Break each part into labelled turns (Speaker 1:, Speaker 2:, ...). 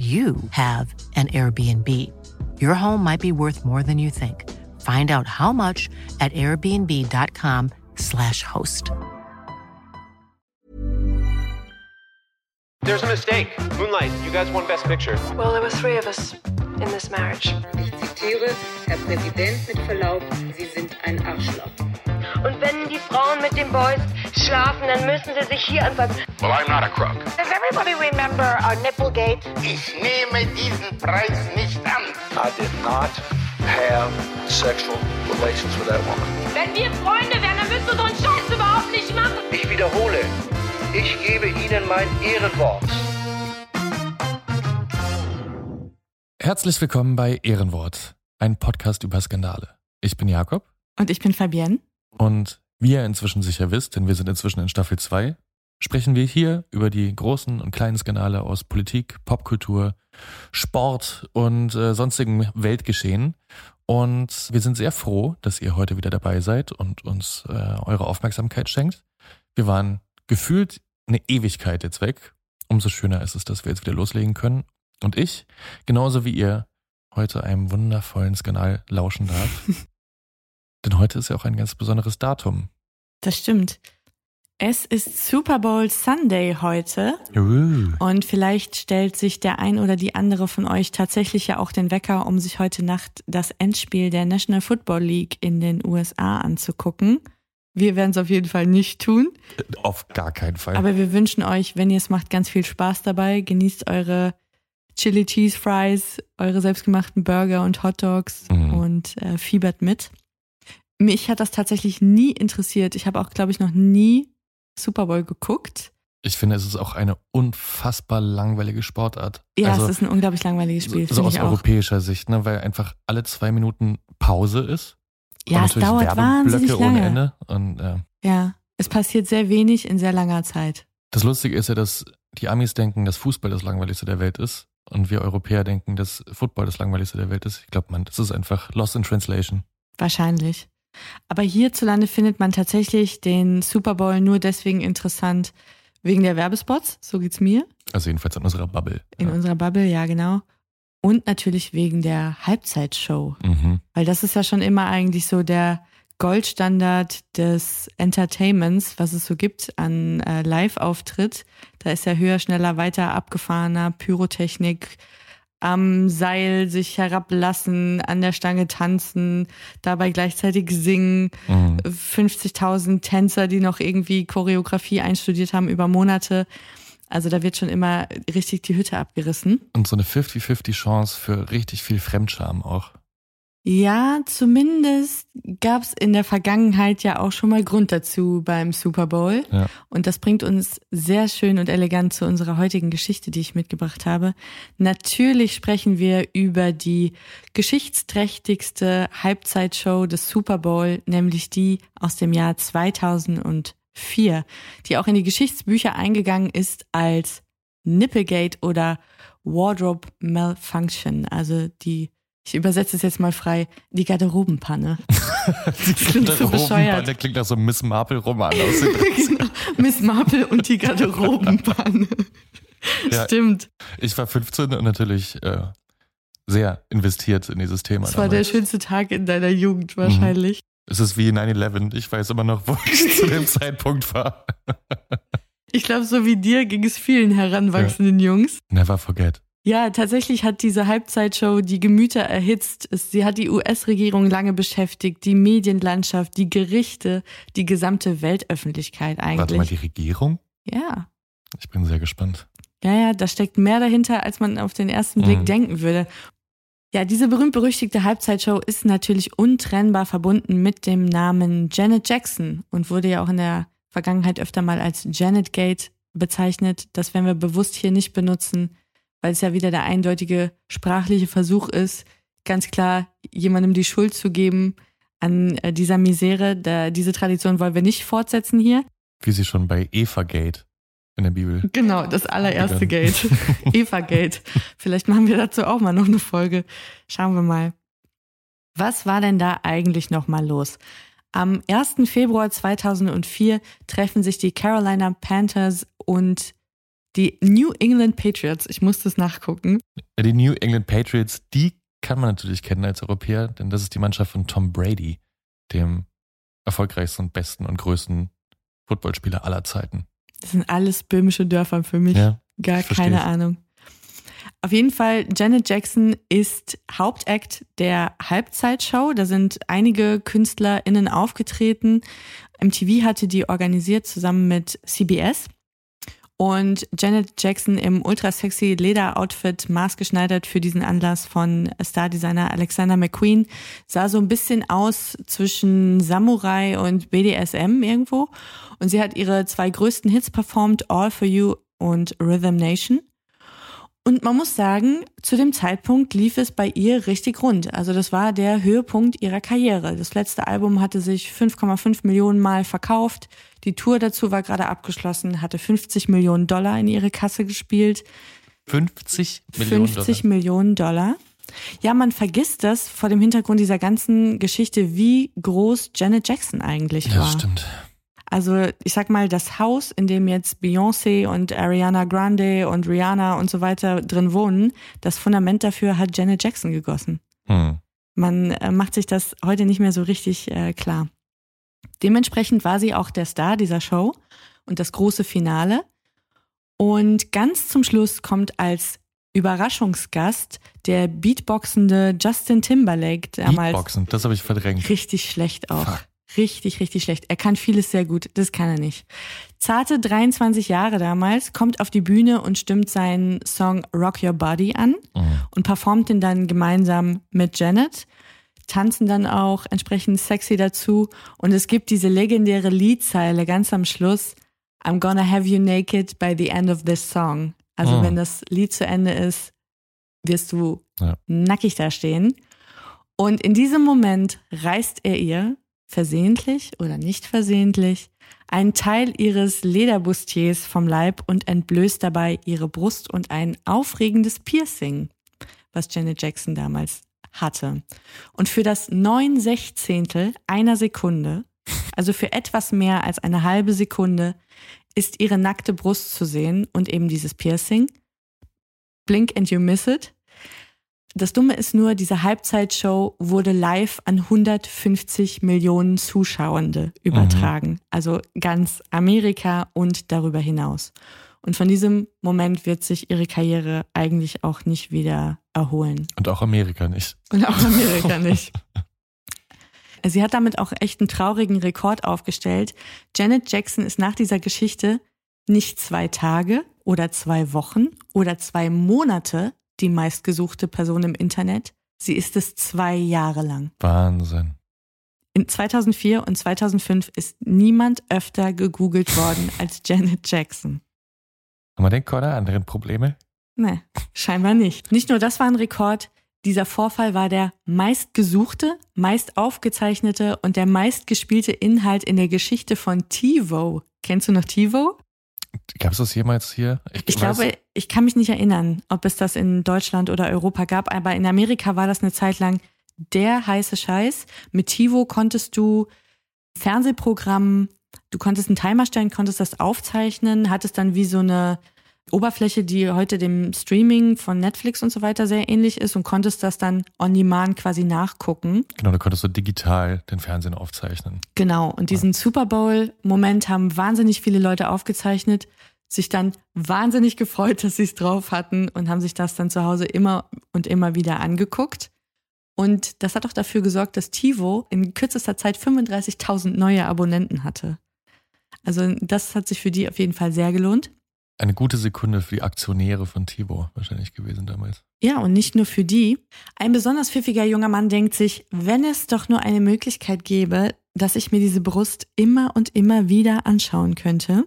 Speaker 1: you have an Airbnb. Your home might be worth more than you think. Find out how much at airbnb.com/slash host.
Speaker 2: There's a mistake. Moonlight, you guys won Best Picture.
Speaker 3: Well, there were three of us in this marriage.
Speaker 4: Ich zitiere, Herr Präsident, mit Verlaub, Sie sind ein Arschloch.
Speaker 5: Und wenn die Frauen mit den Boys schlafen, dann müssen sie sich hier anfassen.
Speaker 6: Well, I'm not a crook.
Speaker 7: Does everybody remember our Nipplegate?
Speaker 6: Ich nehme diesen Preis nicht an.
Speaker 8: I did not have sexual relations with that woman.
Speaker 5: Wenn wir Freunde wären, dann würdest du so einen Scheiß überhaupt nicht machen.
Speaker 8: Ich wiederhole, ich gebe Ihnen mein Ehrenwort.
Speaker 9: Herzlich willkommen bei Ehrenwort, ein Podcast über Skandale. Ich bin Jakob.
Speaker 10: Und ich bin Fabienne.
Speaker 9: Und wie ihr inzwischen sicher wisst, denn wir sind inzwischen in Staffel 2, sprechen wir hier über die großen und kleinen Skandale aus Politik, Popkultur, Sport und äh, sonstigen Weltgeschehen. Und wir sind sehr froh, dass ihr heute wieder dabei seid und uns äh, eure Aufmerksamkeit schenkt. Wir waren gefühlt eine Ewigkeit jetzt weg. Umso schöner ist es, dass wir jetzt wieder loslegen können. Und ich, genauso wie ihr, heute einem wundervollen Skandal lauschen darf. Denn heute ist ja auch ein ganz besonderes Datum.
Speaker 10: Das stimmt. Es ist Super Bowl Sunday heute.
Speaker 9: Uh.
Speaker 10: Und vielleicht stellt sich der ein oder die andere von euch tatsächlich ja auch den Wecker, um sich heute Nacht das Endspiel der National Football League in den USA anzugucken. Wir werden es auf jeden Fall nicht tun.
Speaker 9: Auf gar keinen Fall.
Speaker 10: Aber wir wünschen euch, wenn ihr es macht, ganz viel Spaß dabei. Genießt eure Chili Cheese Fries, eure selbstgemachten Burger und Hot Dogs
Speaker 9: Mhm.
Speaker 10: und äh, fiebert mit. Mich hat das tatsächlich nie interessiert. Ich habe auch, glaube ich, noch nie Super Bowl geguckt.
Speaker 9: ich finde, es ist auch eine unfassbar langweilige Sportart.
Speaker 10: Ja,
Speaker 9: also,
Speaker 10: es ist ein unglaublich langweiliges Spiel,
Speaker 9: so, so aus
Speaker 10: ich auch.
Speaker 9: europäischer Sicht, ne, weil einfach alle zwei Minuten Pause ist.
Speaker 10: Ja, es dauert wahnsinnig
Speaker 9: Werbeblöcke ohne
Speaker 10: lange.
Speaker 9: Ende. Und äh,
Speaker 10: Ja, es passiert sehr wenig in sehr langer Zeit.
Speaker 9: das Lustige ist ja, dass die Amis denken, dass Fußball das langweiligste der Welt ist. Und wir Europäer denken, dass Football das langweiligste der Welt ist. Ich glaube, man, das ist einfach lost in translation.
Speaker 10: Wahrscheinlich. Aber hierzulande findet man tatsächlich den Super Bowl nur deswegen interessant wegen der Werbespots, so geht's mir,
Speaker 9: Also jedenfalls in unserer Bubble.
Speaker 10: in
Speaker 9: ja.
Speaker 10: unserer Bubble, ja genau. Und natürlich wegen der Halbzeitshow.
Speaker 9: mhm.
Speaker 10: Weil das ist ja schon immer eigentlich so der Goldstandard des Entertainments, was es so gibt an äh, Live-Auftritt. Da ist ja höher, schneller, weiter, abgefahrener, Pyrotechnik, am Seil sich herablassen, an der Stange tanzen, dabei gleichzeitig singen.
Speaker 9: Mhm.
Speaker 10: 50.000 Tänzer, die noch irgendwie Choreografie einstudiert haben über Monate. Also da wird schon immer richtig die Hütte abgerissen.
Speaker 9: Und so eine 50-50 Chance für richtig viel Fremdscham auch.
Speaker 10: Ja, zumindest gab es in der Vergangenheit ja auch schon mal Grund dazu beim Super Bowl.
Speaker 9: Ja.
Speaker 10: Und das bringt uns sehr schön und elegant zu unserer heutigen Geschichte, die ich mitgebracht habe. Natürlich sprechen wir über die geschichtsträchtigste Halbzeitshow des Super Bowl, nämlich die aus dem Jahr 2004, die auch in die Geschichtsbücher eingegangen ist als Nipplegate oder Wardrobe Malfunction, also die ich übersetze es jetzt mal frei, die Garderobenpanne.
Speaker 9: Die
Speaker 10: klingt so bescheuert.
Speaker 9: Der klingt nach so einem Miss Marple-Roman aus.
Speaker 10: genau. Miss Marple und die Garderobenpanne.
Speaker 9: Ja.
Speaker 10: Stimmt.
Speaker 9: Ich war 15 und natürlich äh, sehr investiert in dieses Thema.
Speaker 10: Das war der
Speaker 9: damals.
Speaker 10: schönste Tag in deiner Jugend wahrscheinlich.
Speaker 9: Es ist wie 9-11. Ich weiß immer noch, wo ich zu dem Zeitpunkt war.
Speaker 10: Ich glaube, so wie dir ging es vielen heranwachsenden Jungs.
Speaker 9: Never forget.
Speaker 10: Ja, tatsächlich hat diese Halbzeitshow die Gemüter erhitzt. Sie hat die US-Regierung lange beschäftigt, die Medienlandschaft, die Gerichte, die gesamte Weltöffentlichkeit
Speaker 9: Warte mal,
Speaker 10: eigentlich.
Speaker 9: die Regierung?
Speaker 10: Ja.
Speaker 9: Ich bin sehr gespannt.
Speaker 10: Ja, ja, da steckt mehr dahinter, als man auf den ersten Blick
Speaker 9: Mhm.
Speaker 10: denken würde. Ja, diese berühmt-berüchtigte Halbzeitshow ist natürlich untrennbar verbunden mit dem Namen Janet Jackson und wurde ja auch in der Vergangenheit öfter mal als Janet Gate bezeichnet. Das werden wir bewusst hier nicht benutzen, weil es ja wieder der eindeutige sprachliche Versuch ist, ganz klar jemandem die Schuld zu geben an äh, dieser Misere. Da, diese Tradition wollen wir nicht fortsetzen hier.
Speaker 9: Wie sie schon bei Eva Gate in der Bibel.
Speaker 10: Genau, das allererste Gate. Eva Gate. Vielleicht machen wir dazu auch mal noch eine Folge. Schauen wir mal. Was war denn da eigentlich nochmal los? Am 1. Februar 2004 treffen sich die Carolina Panthers und die New England Patriots. Ich muss das nachgucken.
Speaker 9: Die New England Patriots, die kann man natürlich kennen als Europäer, denn das ist die Mannschaft von Tom Brady, dem erfolgreichsten besten und größten Footballspieler aller Zeiten.
Speaker 10: Das sind alles böhmische Dörfer für mich. Ja, Gar keine Ahnung. Auf jeden Fall, Janet Jackson ist Hauptakt der Halbzeitshow. Da sind einige KünstlerInnen aufgetreten. MTV hatte die organisiert zusammen mit CBS. Und Janet Jackson im ultra sexy Lederoutfit, maßgeschneidert für diesen Anlass von Stardesigner Alexander McQueen, sah so ein bisschen aus zwischen Samurai und BDSM irgendwo. Und sie hat ihre zwei größten Hits performt, All for You und Rhythm Nation. Und man muss sagen, zu dem Zeitpunkt lief es bei ihr richtig rund. Also das war der Höhepunkt ihrer Karriere. Das letzte Album hatte sich 5,5 Millionen Mal verkauft. Die Tour dazu war gerade abgeschlossen, hatte 50 Millionen Dollar in ihre Kasse gespielt.
Speaker 9: 50 Millionen
Speaker 10: 50 Dollar. Millionen Dollar. Ja, man vergisst das vor dem Hintergrund dieser ganzen Geschichte, wie groß Janet Jackson eigentlich war.
Speaker 9: Ja, stimmt.
Speaker 10: Also ich sag mal, das Haus, in dem jetzt Beyoncé und Ariana Grande und Rihanna und so weiter drin wohnen, das Fundament dafür hat Janet Jackson gegossen. Hm. Man äh, macht sich das heute nicht mehr so richtig äh, klar. Dementsprechend war sie auch der Star dieser Show und das große Finale. Und ganz zum Schluss kommt als Überraschungsgast der beatboxende Justin Timberlake
Speaker 9: damals. Beatboxen, das habe ich verdrängt.
Speaker 10: Richtig schlecht auch. Fuck. Richtig, richtig schlecht. Er kann vieles sehr gut, das kann er nicht. Zarte 23 Jahre damals, kommt auf die Bühne und stimmt seinen Song Rock Your Body an mhm. und performt ihn dann gemeinsam mit Janet tanzen dann auch entsprechend sexy dazu. Und es gibt diese legendäre Liedzeile ganz am Schluss. I'm gonna have you naked by the end of this song. Also oh. wenn das Lied zu Ende ist, wirst du ja. nackig da stehen. Und in diesem Moment reißt er ihr, versehentlich oder nicht versehentlich, einen Teil ihres Lederbustiers vom Leib und entblößt dabei ihre Brust und ein aufregendes Piercing, was Janet Jackson damals hatte. Und für das neun Sechzehntel einer Sekunde, also für etwas mehr als eine halbe Sekunde, ist ihre nackte Brust zu sehen und eben dieses Piercing. Blink and you miss it. Das Dumme ist nur, diese Halbzeitshow wurde live an 150 Millionen Zuschauende übertragen. Mhm. Also ganz Amerika und darüber hinaus. Und von diesem Moment wird sich ihre Karriere eigentlich auch nicht wieder erholen.
Speaker 9: Und auch Amerika nicht.
Speaker 10: Und auch Amerika nicht. Sie hat damit auch echt einen traurigen Rekord aufgestellt. Janet Jackson ist nach dieser Geschichte nicht zwei Tage oder zwei Wochen oder zwei Monate die meistgesuchte Person im Internet. Sie ist es zwei Jahre lang.
Speaker 9: Wahnsinn.
Speaker 10: In 2004 und 2005 ist niemand öfter gegoogelt worden als Janet Jackson.
Speaker 9: Haben wir den keine anderen Probleme?
Speaker 10: Nee, scheinbar nicht. Nicht nur das war ein Rekord, dieser Vorfall war der meistgesuchte, meist aufgezeichnete und der meistgespielte Inhalt in der Geschichte von TiVo. Kennst du noch TiVo?
Speaker 9: Gab es das jemals hier?
Speaker 10: Ich, ich glaube, ich kann mich nicht erinnern, ob es das in Deutschland oder Europa gab, aber in Amerika war das eine Zeit lang der heiße Scheiß. Mit TiVo konntest du Fernsehprogramm Du konntest einen Timer stellen, konntest das aufzeichnen, hattest dann wie so eine Oberfläche, die heute dem Streaming von Netflix und so weiter sehr ähnlich ist und konntest das dann on demand quasi nachgucken.
Speaker 9: Genau, da konntest du digital den Fernsehen aufzeichnen.
Speaker 10: Genau, und diesen Super Bowl-Moment haben wahnsinnig viele Leute aufgezeichnet, sich dann wahnsinnig gefreut, dass sie es drauf hatten und haben sich das dann zu Hause immer und immer wieder angeguckt. Und das hat auch dafür gesorgt, dass TiVo in kürzester Zeit 35.000 neue Abonnenten hatte. Also das hat sich für die auf jeden Fall sehr gelohnt.
Speaker 9: Eine gute Sekunde für die Aktionäre von TiVo wahrscheinlich gewesen damals.
Speaker 10: Ja, und nicht nur für die. Ein besonders pfiffiger junger Mann denkt sich, wenn es doch nur eine Möglichkeit gäbe, dass ich mir diese Brust immer und immer wieder anschauen könnte.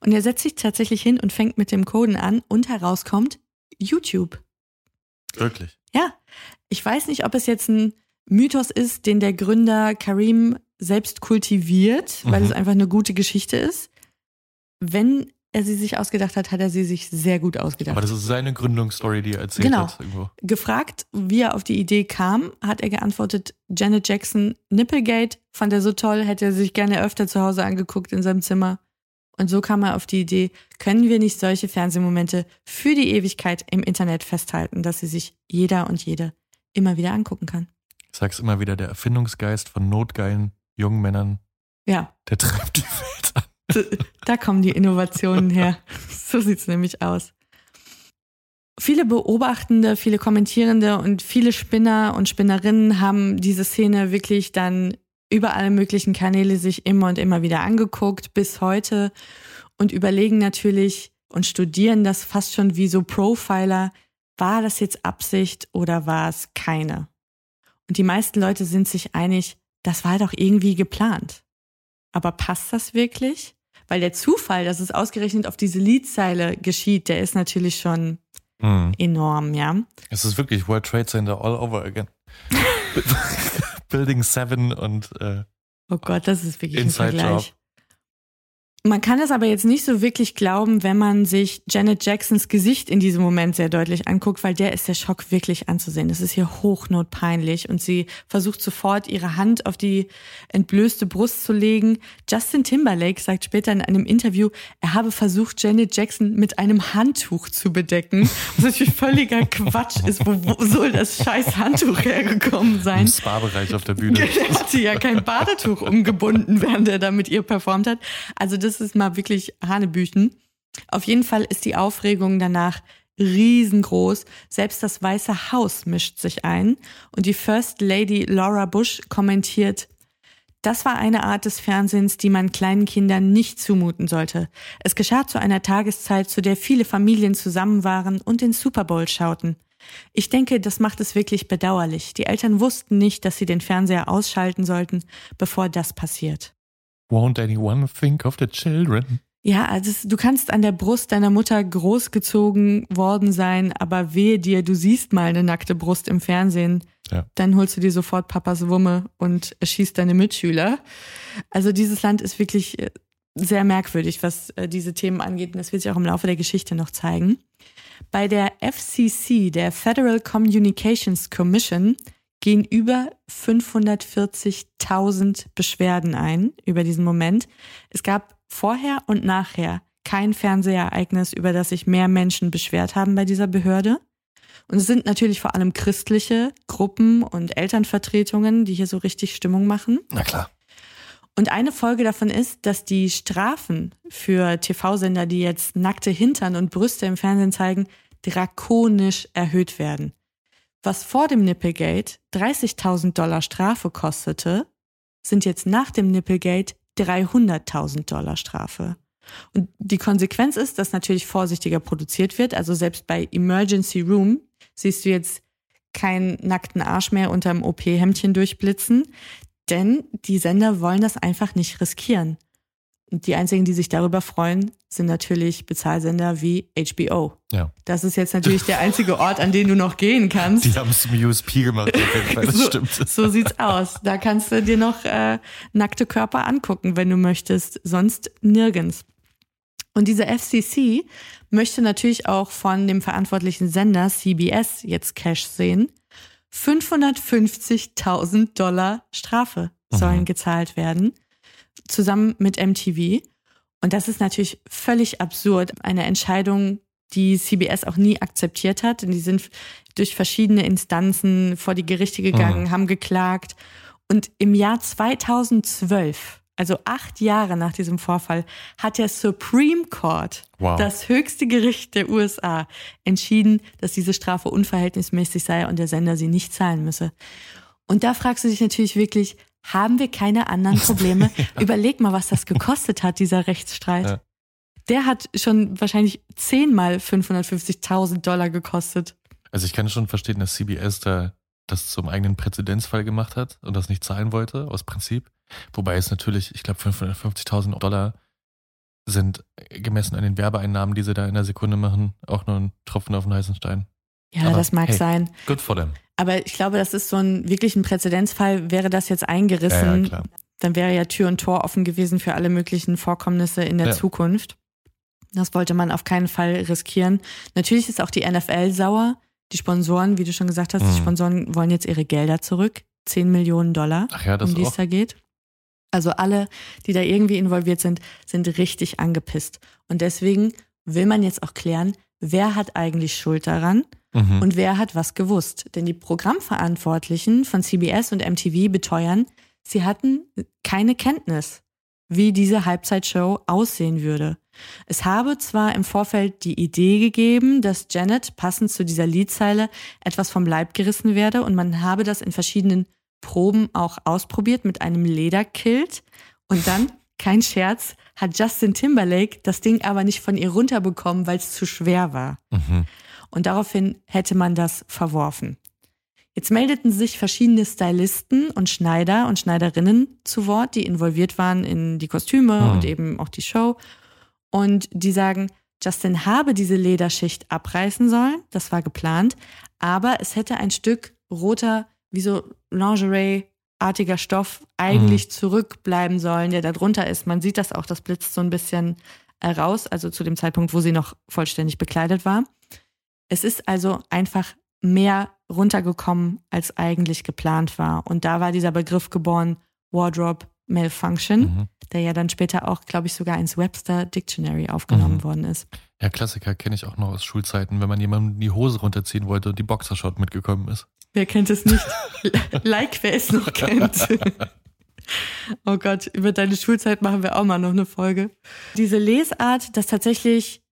Speaker 10: Und er setzt sich tatsächlich hin und fängt mit dem Coden an und herauskommt YouTube.
Speaker 9: Wirklich?
Speaker 10: Ja. Ich weiß nicht, ob es jetzt ein Mythos ist, den der Gründer Karim selbst kultiviert, weil
Speaker 9: Mhm.
Speaker 10: es einfach eine gute Geschichte ist. Wenn er sie sich ausgedacht hat, hat er sie sich sehr gut ausgedacht.
Speaker 9: Aber das ist seine Gründungsstory, die er erzählt
Speaker 10: Genau.
Speaker 9: hat. Irgendwo.
Speaker 10: Gefragt, wie er auf die Idee kam, hat er geantwortet, Janet Jackson, Nipplegate, fand er so toll, hätte er sich gerne öfter zu Hause angeguckt in seinem Zimmer. Und so kam er auf die Idee, können wir nicht solche Fernsehmomente für die Ewigkeit im Internet festhalten, dass sie sich jeder und jede immer wieder angucken kann.
Speaker 9: Ich sag's immer wieder, der Erfindungsgeist von notgeilen jungen Männern,
Speaker 10: Ja,
Speaker 9: der treibt die Welt.
Speaker 10: Da kommen die Innovationen her. So sieht's nämlich aus. Viele Beobachtende, viele Kommentierende und viele Spinner und Spinnerinnen haben diese Szene wirklich dann über alle möglichen Kanäle sich immer und immer wieder angeguckt, bis heute und überlegen natürlich und studieren das fast schon wie so Profiler. War das jetzt Absicht oder war es keine? Und die meisten Leute sind sich einig, das war doch irgendwie geplant. Aber passt das wirklich? Weil der Zufall, dass es ausgerechnet auf diese Liedzeile geschieht, der ist natürlich schon
Speaker 9: Hm.
Speaker 10: enorm, ja.
Speaker 9: Es ist wirklich World Trade Center all over again. Building 7 und äh,
Speaker 10: Oh Gott, das ist wirklich
Speaker 9: Inside
Speaker 10: ein Vergleich.
Speaker 9: Job.
Speaker 10: Man kann es aber jetzt nicht so wirklich glauben, wenn man sich Janet Jacksons Gesicht in diesem Moment sehr deutlich anguckt, weil der ist der Schock wirklich anzusehen. Das ist hier hochnotpeinlich und sie versucht sofort ihre Hand auf die entblößte Brust zu legen. Justin Timberlake sagt später in einem Interview, er habe versucht, Janet Jackson mit einem Handtuch zu bedecken, was natürlich völliger Quatsch ist. Wo, wo soll das scheiß Handtuch hergekommen sein?
Speaker 9: im Spa-Bereich auf der Bühne.
Speaker 10: Der hatte ja kein Badetuch umgebunden, während er da mit ihr performt hat. Also das ist mal wirklich Hanebüchen. Auf jeden Fall ist die Aufregung danach riesengroß. Selbst das Weiße Haus mischt sich ein. Und die First Lady Laura Bush kommentiert, das war eine Art des Fernsehens, die man kleinen Kindern nicht zumuten sollte. Es geschah zu einer Tageszeit, zu der viele Familien zusammen waren und den Super Bowl schauten. Ich denke, das macht es wirklich bedauerlich. Die Eltern wussten nicht, dass sie den Fernseher ausschalten sollten, bevor das passiert.
Speaker 9: Won't anyone think of the children?
Speaker 10: Ja, also du kannst an der Brust deiner Mutter großgezogen worden sein, aber wehe dir, du siehst mal eine nackte Brust im Fernsehen.
Speaker 9: Ja.
Speaker 10: Dann holst du dir sofort Papas Wumme und erschießt deine Mitschüler. Also dieses Land ist wirklich äh, sehr merkwürdig, was äh, diese Themen angeht. Und das wird sich auch im Laufe der Geschichte noch zeigen. Bei der FCC, der Federal Communications Commission, gehen über 540.000 Beschwerden ein über diesen Moment. Es gab vorher und nachher kein Fernsehereignis, über das sich mehr Menschen beschwert haben bei dieser Behörde. Und es sind natürlich vor allem christliche Gruppen und Elternvertretungen, die hier so richtig Stimmung machen.
Speaker 9: Na klar.
Speaker 10: Und eine Folge davon ist, dass die Strafen für TV-Sender, die jetzt nackte Hintern und Brüste im Fernsehen zeigen, drakonisch erhöht werden. Was vor dem Nipplegate 30.000 Dollar Strafe kostete, sind jetzt nach dem Nipplegate 300.000 Dollar Strafe. Und die Konsequenz ist, dass natürlich vorsichtiger produziert wird. Also selbst bei Emergency Room siehst du jetzt keinen nackten Arsch mehr unterm OP-Hemdchen durchblitzen, denn die Sender wollen das einfach nicht riskieren. Die einzigen, die sich darüber freuen, sind natürlich Bezahlsender wie HBO.
Speaker 9: Ja.
Speaker 10: Das ist jetzt natürlich der einzige Ort, an den du noch gehen kannst.
Speaker 9: Die haben es zum USP gemacht, das
Speaker 10: so,
Speaker 9: stimmt.
Speaker 10: So sieht's aus. Da kannst du dir noch äh, nackte Körper angucken, wenn du möchtest, sonst nirgends. Und diese FCC möchte natürlich auch von dem verantwortlichen Sender CBS jetzt Cash sehen. 550.000 Dollar Strafe sollen
Speaker 9: Mhm.
Speaker 10: gezahlt werden, zusammen mit MTV. Und das ist natürlich völlig absurd. Eine Entscheidung, die CBS auch nie akzeptiert hat. Und die sind durch verschiedene Instanzen vor die Gerichte gegangen,
Speaker 9: Mhm.
Speaker 10: haben geklagt. Und im Jahr 2012, also acht Jahre nach diesem Vorfall, hat der Supreme Court,
Speaker 9: Wow.
Speaker 10: das höchste Gericht der USA, entschieden, dass diese Strafe unverhältnismäßig sei und der Sender sie nicht zahlen müsse. Und da fragst du dich natürlich wirklich, haben wir keine anderen Probleme? Überleg mal, was das gekostet hat, dieser Rechtsstreit.
Speaker 9: Ja.
Speaker 10: Der hat schon wahrscheinlich zehnmal 550.000 Dollar gekostet.
Speaker 9: Also ich kann schon verstehen, dass CBS da das zum eigenen Präzedenzfall gemacht hat und das nicht zahlen wollte, aus Prinzip. Wobei es natürlich, ich glaube, 550.000 Dollar sind gemessen an den Werbeeinnahmen, die sie da in der Sekunde machen, auch nur ein Tropfen auf den heißen Stein.
Speaker 10: Ja,
Speaker 9: Aber
Speaker 10: das mag
Speaker 9: hey,
Speaker 10: sein.
Speaker 9: Good for them.
Speaker 10: Aber ich glaube, das ist so ein wirklich ein Präzedenzfall. Wäre das jetzt eingerissen,
Speaker 9: Ja, ja,
Speaker 10: dann wäre ja Tür und Tor offen gewesen für alle möglichen Vorkommnisse in der
Speaker 9: Ja.
Speaker 10: Zukunft. Das wollte man auf keinen Fall riskieren. Natürlich ist auch die NFL sauer. Die Sponsoren, wie du schon gesagt hast, die
Speaker 9: Mhm.
Speaker 10: Sponsoren wollen jetzt ihre Gelder zurück. 10 Millionen Dollar,
Speaker 9: Ach ja, das
Speaker 10: um die es da geht. Also alle, die da irgendwie involviert sind, sind richtig angepisst. Und deswegen will man jetzt auch klären, wer hat eigentlich Schuld daran
Speaker 9: Mhm.
Speaker 10: und wer hat was gewusst. Denn die Programmverantwortlichen von CBS und MTV beteuern, sie hatten keine Kenntnis, wie diese Halbzeitshow aussehen würde. Es habe zwar im Vorfeld die Idee gegeben, dass Janet passend zu dieser Liedzeile etwas vom Leib gerissen werde und man habe das in verschiedenen Proben auch ausprobiert mit einem Lederkilt und dann, kein Scherz, hat Justin Timberlake das Ding aber nicht von ihr runterbekommen, weil es zu schwer war.
Speaker 9: Mhm.
Speaker 10: Und daraufhin hätte man das verworfen. Jetzt meldeten sich verschiedene Stylisten und Schneider und Schneiderinnen zu Wort, die involviert waren in die Kostüme
Speaker 9: Mhm.
Speaker 10: und eben auch die Show. Und die sagen, Justin habe diese Lederschicht abreißen sollen, das war geplant, aber es hätte ein Stück roter, wie so Lingerie-artiger Stoff eigentlich zurückbleiben sollen, der da drunter ist. Man sieht das auch, das blitzt so ein bisschen äh, raus, also zu dem Zeitpunkt, wo sie noch vollständig bekleidet war. Es ist also einfach mehr runtergekommen, als eigentlich geplant war. Und da war dieser Begriff geboren, Wardrobe Malfunction,
Speaker 9: Mhm.
Speaker 10: der ja dann später auch, glaube ich, sogar ins Webster Dictionary aufgenommen
Speaker 9: Mhm.
Speaker 10: worden ist.
Speaker 9: Ja, Klassiker kenne ich auch noch aus Schulzeiten, wenn man jemandem die Hose runterziehen wollte und die Boxershot mitgekommen ist.
Speaker 10: Wer kennt es nicht? like, wer es noch kennt. Oh Gott, über deine Schulzeit machen wir auch mal noch eine Folge. Diese Lesart, dass tatsächlich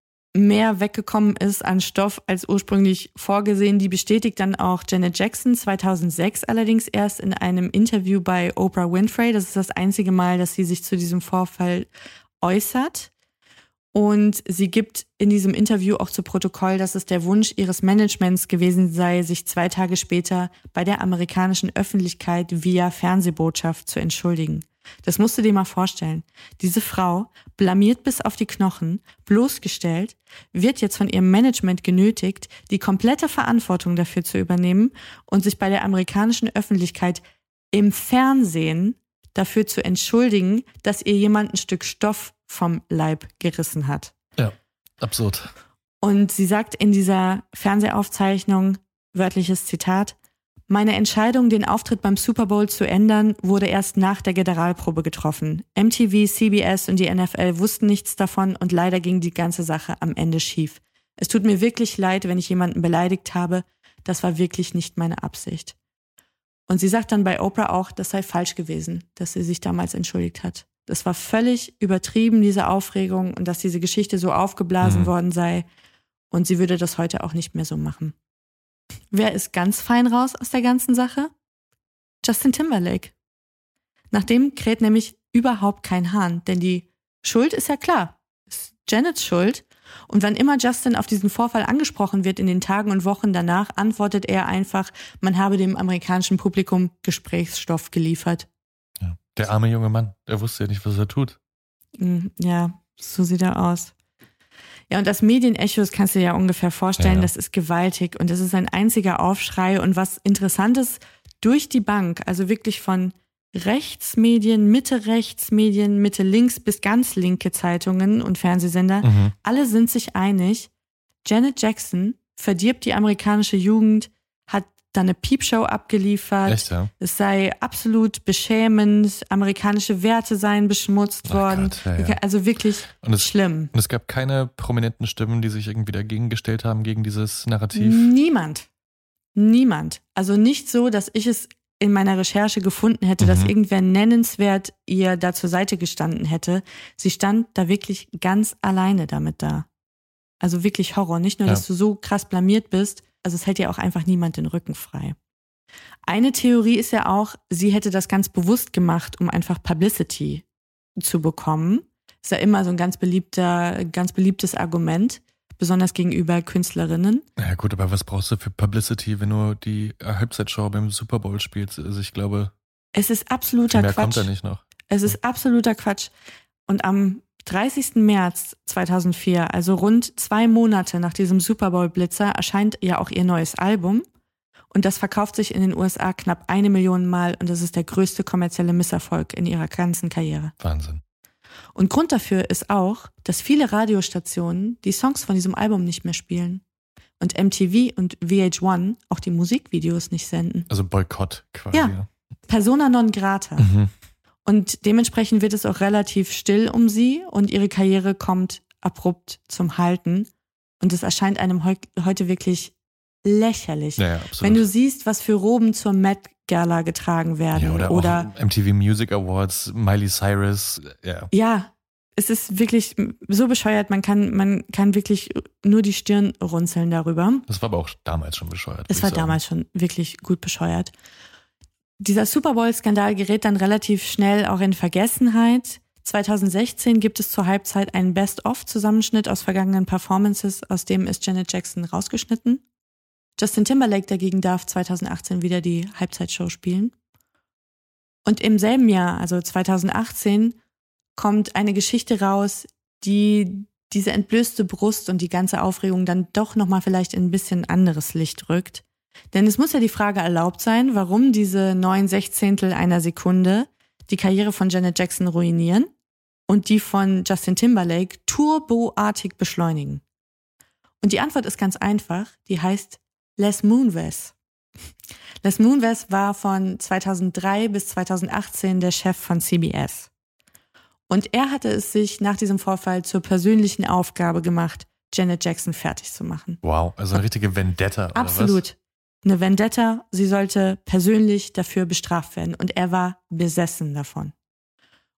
Speaker 10: mehr weggekommen ist an Stoff als ursprünglich vorgesehen, die bestätigt dann auch Janet Jackson 2006 allerdings erst in einem Interview bei Oprah Winfrey. Das ist das einzige Mal, dass sie sich zu diesem Vorfall äußert. Und sie gibt in diesem Interview auch zu Protokoll, dass es der Wunsch ihres Managements gewesen sei, sich zwei Tage später bei der amerikanischen Öffentlichkeit via Fernsehbotschaft zu entschuldigen. Das musst du dir mal vorstellen. Diese Frau, blamiert bis auf die Knochen, bloßgestellt, wird jetzt von ihrem Management genötigt, die komplette Verantwortung dafür zu übernehmen und sich bei der amerikanischen Öffentlichkeit im Fernsehen dafür zu entschuldigen, dass ihr jemand ein Stück Stoff vom Leib gerissen hat.
Speaker 9: Ja, absurd.
Speaker 10: Und sie sagt in dieser Fernsehaufzeichnung, wörtliches Zitat, meine Entscheidung, den Auftritt beim Super Bowl zu ändern, wurde erst nach der Generalprobe getroffen. MTV, CBS und die NFL wussten nichts davon und leider ging die ganze Sache am Ende schief. Es tut mir wirklich leid, wenn ich jemanden beleidigt habe. Das war wirklich nicht meine Absicht. Und sie sagt dann bei Oprah auch, das sei falsch gewesen, dass sie sich damals entschuldigt hat. Das war völlig übertrieben, diese Aufregung und dass diese Geschichte so aufgeblasen
Speaker 9: Mhm.
Speaker 10: worden sei. Und sie würde das heute auch nicht mehr so machen. Wer ist ganz fein raus aus der ganzen Sache? Justin Timberlake. Nach dem kräht nämlich überhaupt kein Hahn, denn die Schuld ist ja klar. Ist Janets Schuld. Und wann immer Justin auf diesen Vorfall angesprochen wird in den Tagen und Wochen danach, antwortet er einfach, man habe dem amerikanischen Publikum Gesprächsstoff geliefert.
Speaker 9: Ja. Der arme junge Mann, der wusste ja nicht, was er tut.
Speaker 10: Mm, Ja, so sieht er aus. Ja, und das Medienecho, das kannst du dir ja ungefähr vorstellen,
Speaker 9: Ja.
Speaker 10: das ist gewaltig und das ist ein einziger Aufschrei und was Interessantes durch die Bank, also wirklich von Rechtsmedien, Mitte-Rechtsmedien, Mitte-Links bis ganz linke Zeitungen und Fernsehsender,
Speaker 9: Mhm.
Speaker 10: alle sind sich einig, Janet Jackson verdirbt die amerikanische Jugend, hat da eine Piepshow abgeliefert,
Speaker 9: Echt, ja?
Speaker 10: es sei absolut beschämend, amerikanische Werte seien beschmutzt
Speaker 9: Ach
Speaker 10: worden.
Speaker 9: Gott, ja, ja.
Speaker 10: Also wirklich
Speaker 9: Und es,
Speaker 10: schlimm.
Speaker 9: und es gab keine prominenten Stimmen, die sich irgendwie dagegen gestellt haben, gegen dieses Narrativ.
Speaker 10: Niemand. Niemand. Also nicht so, dass ich es in meiner Recherche gefunden hätte, dass
Speaker 9: Mhm.
Speaker 10: irgendwer nennenswert ihr da zur Seite gestanden hätte. Sie stand da wirklich ganz alleine damit da. Also wirklich Horror. Nicht nur,
Speaker 9: Ja.
Speaker 10: dass du so krass blamiert bist, also es hält ja auch einfach niemand den Rücken frei. Eine Theorie ist ja auch, sie hätte das ganz bewusst gemacht, um einfach Publicity zu bekommen. Ist ja immer so ein ganz beliebter, ganz beliebtes Argument, besonders gegenüber Künstlerinnen.
Speaker 9: Ja gut, aber was brauchst du für Publicity, wenn du die Halbzeitshow beim Super Bowl spielst? Also ich glaube,
Speaker 10: Es ist absoluter
Speaker 9: mehr
Speaker 10: Quatsch.
Speaker 9: kommt da nicht noch.
Speaker 10: Es ist absoluter Quatsch. Und am 30. März 2004, also rund zwei Monate nach diesem Super Bowl-Blitzer, erscheint ja auch ihr neues Album. Und das verkauft sich in den USA knapp eine Million Mal und das ist der größte kommerzielle Misserfolg in ihrer ganzen Karriere.
Speaker 9: Wahnsinn.
Speaker 10: Und Grund dafür ist auch, dass viele Radiostationen die Songs von diesem Album nicht mehr spielen. Und MTV und VH1 auch die Musikvideos nicht senden.
Speaker 9: Also Boykott quasi.
Speaker 10: Ja. Persona non grata.
Speaker 9: Mhm.
Speaker 10: Und dementsprechend wird es auch relativ still um sie und ihre Karriere kommt abrupt zum Halten. Und es erscheint einem heu heute wirklich lächerlich.
Speaker 9: Ja, ja.
Speaker 10: Wenn du siehst, was für Roben zur Met Gala getragen werden.
Speaker 9: ja, oder,
Speaker 10: oder
Speaker 9: MTV Music Awards, Miley Cyrus, ja.
Speaker 10: Ja, es ist wirklich so bescheuert, man kann, man kann wirklich nur die Stirn runzeln darüber.
Speaker 9: Das war aber auch damals schon bescheuert.
Speaker 10: Es war
Speaker 9: sagen.
Speaker 10: damals schon wirklich gut bescheuert. Dieser Super Bowl-Skandal gerät dann relativ schnell auch in Vergessenheit. 2016 gibt es zur Halbzeit einen Best-of-Zusammenschnitt aus vergangenen Performances, aus dem ist Janet Jackson rausgeschnitten. Justin Timberlake dagegen darf 2018 wieder die Halbzeitshow spielen. Und im selben Jahr, also 2018, kommt eine Geschichte raus, die diese entblößte Brust und die ganze Aufregung dann doch nochmal vielleicht in ein bisschen anderes Licht rückt. Denn es muss ja die Frage erlaubt sein, warum diese neun Sechzehntel einer Sekunde die Karriere von Janet Jackson ruinieren und die von Justin Timberlake turboartig beschleunigen. Und die Antwort ist ganz einfach, die heißt Les Moonves. Les Moonves war von 2003 bis 2018 der Chef von CBS. Und er hatte es sich nach diesem Vorfall zur persönlichen Aufgabe gemacht, Janet Jackson fertig zu machen.
Speaker 9: Wow, also eine richtige Vendetta.
Speaker 10: Absolut. Eine Vendetta, sie sollte persönlich dafür bestraft werden. Und er war besessen davon.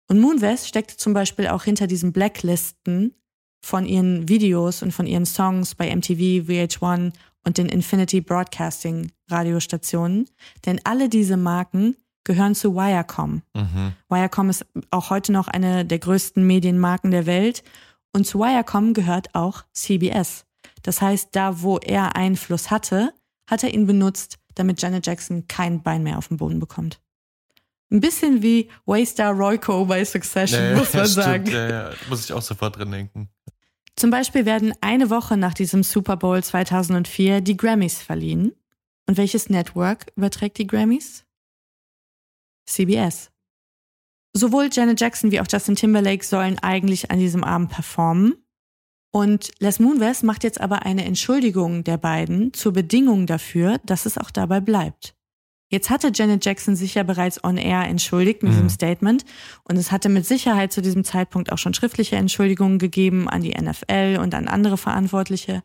Speaker 10: Und Moonves steckte zum Beispiel auch hinter diesen Blacklisten von ihren Videos und von ihren Songs bei MTV, VH1 und den Infinity Broadcasting Radiostationen. Denn alle diese Marken gehören zu Wirecom.
Speaker 9: Mhm.
Speaker 10: Wirecom ist auch heute noch eine der größten Medienmarken der Welt. Und zu Wirecom gehört auch CBS. Das heißt, da wo er Einfluss hatte, hat er ihn benutzt, damit Janet Jackson kein Bein mehr auf den Boden bekommt. Ein bisschen wie Waystar Royco bei Succession,
Speaker 9: Ja,
Speaker 10: muss man
Speaker 9: stimmt,
Speaker 10: sagen.
Speaker 9: Ja, ja, muss ich auch sofort dran denken.
Speaker 10: Zum Beispiel werden eine Woche nach diesem Super Bowl 2004 die Grammys verliehen. Und welches Network überträgt die Grammys? CBS. Sowohl Janet Jackson wie auch Justin Timberlake sollen eigentlich an diesem Abend performen. Und Les Moonves macht jetzt aber eine Entschuldigung der beiden zur Bedingung dafür, dass es auch dabei bleibt. Jetzt hatte Janet Jackson sich ja bereits on air entschuldigt mit
Speaker 9: Mhm.
Speaker 10: diesem Statement und es hatte mit Sicherheit zu diesem Zeitpunkt auch schon schriftliche Entschuldigungen gegeben an die NFL und an andere Verantwortliche.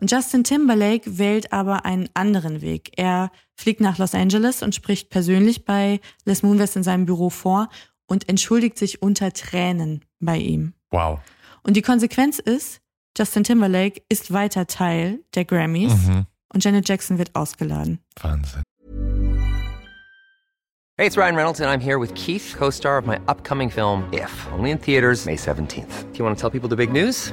Speaker 10: Und Justin Timberlake wählt aber einen anderen Weg. Er fliegt nach Los Angeles und spricht persönlich bei Les Moonves in seinem Büro vor und entschuldigt sich unter Tränen bei ihm.
Speaker 9: Wow.
Speaker 10: Und die Konsequenz ist, Justin Timberlake ist weiter Teil der Grammys
Speaker 9: Mhm.
Speaker 10: und Janet Jackson wird ausgeladen.
Speaker 9: Wahnsinn.
Speaker 11: Hey, it's Ryan Reynolds, and I'm here with Keith, co star of my upcoming film, If, only in theaters, May 17th. Do you want to tell people the big news?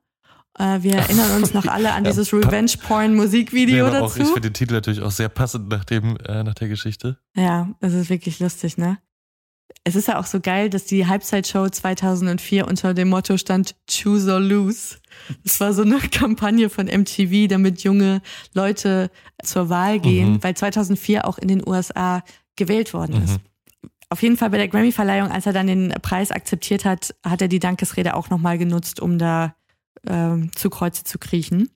Speaker 10: Äh, wir erinnern uns noch alle an dieses
Speaker 9: pa-
Speaker 10: Revenge-Porn-Musikvideo
Speaker 9: aber auch, ich
Speaker 10: dazu.
Speaker 9: finde den Titel natürlich auch sehr passend nach, dem, äh, nach der Geschichte.
Speaker 10: Ja, es ist wirklich lustig, ne? Es ist ja auch so geil, dass die Halbzeitshow 2004 unter dem Motto stand Choose or Lose. Das war so eine Kampagne von MTV, damit junge Leute zur Wahl gehen,
Speaker 9: Mhm.
Speaker 10: weil 2004 auch in den USA gewählt worden ist.
Speaker 9: Mhm.
Speaker 10: Auf jeden Fall bei der Grammy-Verleihung, als er dann den Preis akzeptiert hat, hat er die Dankesrede auch nochmal genutzt, um da ähm, zu Kreuze zu kriechen.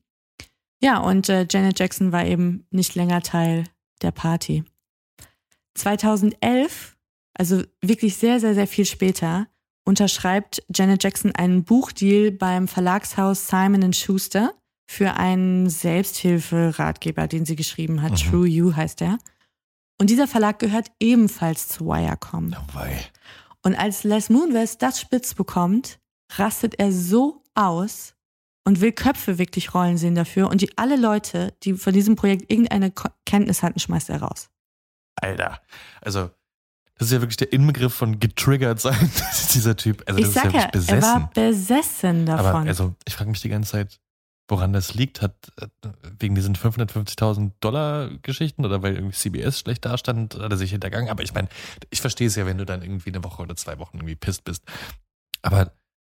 Speaker 10: Ja, und äh, Janet Jackson war eben nicht länger Teil der Party. 2011, also wirklich sehr, sehr, sehr viel später, unterschreibt Janet Jackson einen Buchdeal beim Verlagshaus Simon Schuster für einen Selbsthilferatgeber, den sie geschrieben hat.
Speaker 9: Mhm.
Speaker 10: True You heißt er. Und dieser Verlag gehört ebenfalls zu Wirecom.
Speaker 9: Wei.
Speaker 10: Und als Les Moonves das spitz bekommt, rastet er so aus und will Köpfe wirklich rollen sehen dafür. Und die alle Leute, die von diesem Projekt irgendeine Kenntnis hatten, schmeißt er raus.
Speaker 9: Alter. Also, das ist ja wirklich der Inbegriff von getriggert sein, dieser Typ. Also,
Speaker 10: ich sag
Speaker 9: ist ja
Speaker 10: ja,
Speaker 9: wirklich
Speaker 10: er
Speaker 9: besessen.
Speaker 10: war besessen davon.
Speaker 9: Aber also, ich frage mich die ganze Zeit, woran das liegt. Hat wegen diesen 550.000 Dollar Geschichten oder weil irgendwie CBS schlecht dastand, hat er sich hintergangen. Aber ich meine, ich verstehe es ja, wenn du dann irgendwie eine Woche oder zwei Wochen irgendwie pisst bist. Aber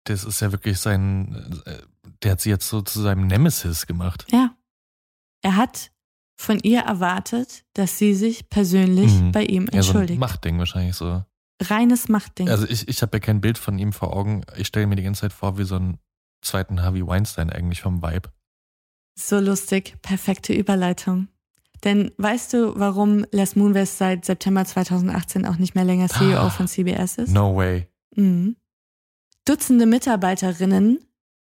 Speaker 9: das ist ja wirklich sein, äh, der hat sie jetzt so zu seinem Nemesis gemacht.
Speaker 10: ja. Er hat von ihr erwartet, dass sie sich persönlich
Speaker 9: Mhm.
Speaker 10: bei ihm
Speaker 9: Ja, so ein
Speaker 10: entschuldigt.
Speaker 9: Machtding wahrscheinlich so.
Speaker 10: Reines Machtding.
Speaker 9: Also ich, ich habe ja kein Bild von ihm vor Augen. Ich stelle mir die ganze Zeit vor, wie so einen zweiten Harvey Weinstein eigentlich vom Vibe.
Speaker 10: So lustig, perfekte Überleitung. Denn weißt du, warum Les Moonves seit September 2018 auch nicht mehr länger CEO
Speaker 9: Ah.
Speaker 10: von CBS ist?
Speaker 9: No way.
Speaker 10: Mhm. Dutzende Mitarbeiterinnen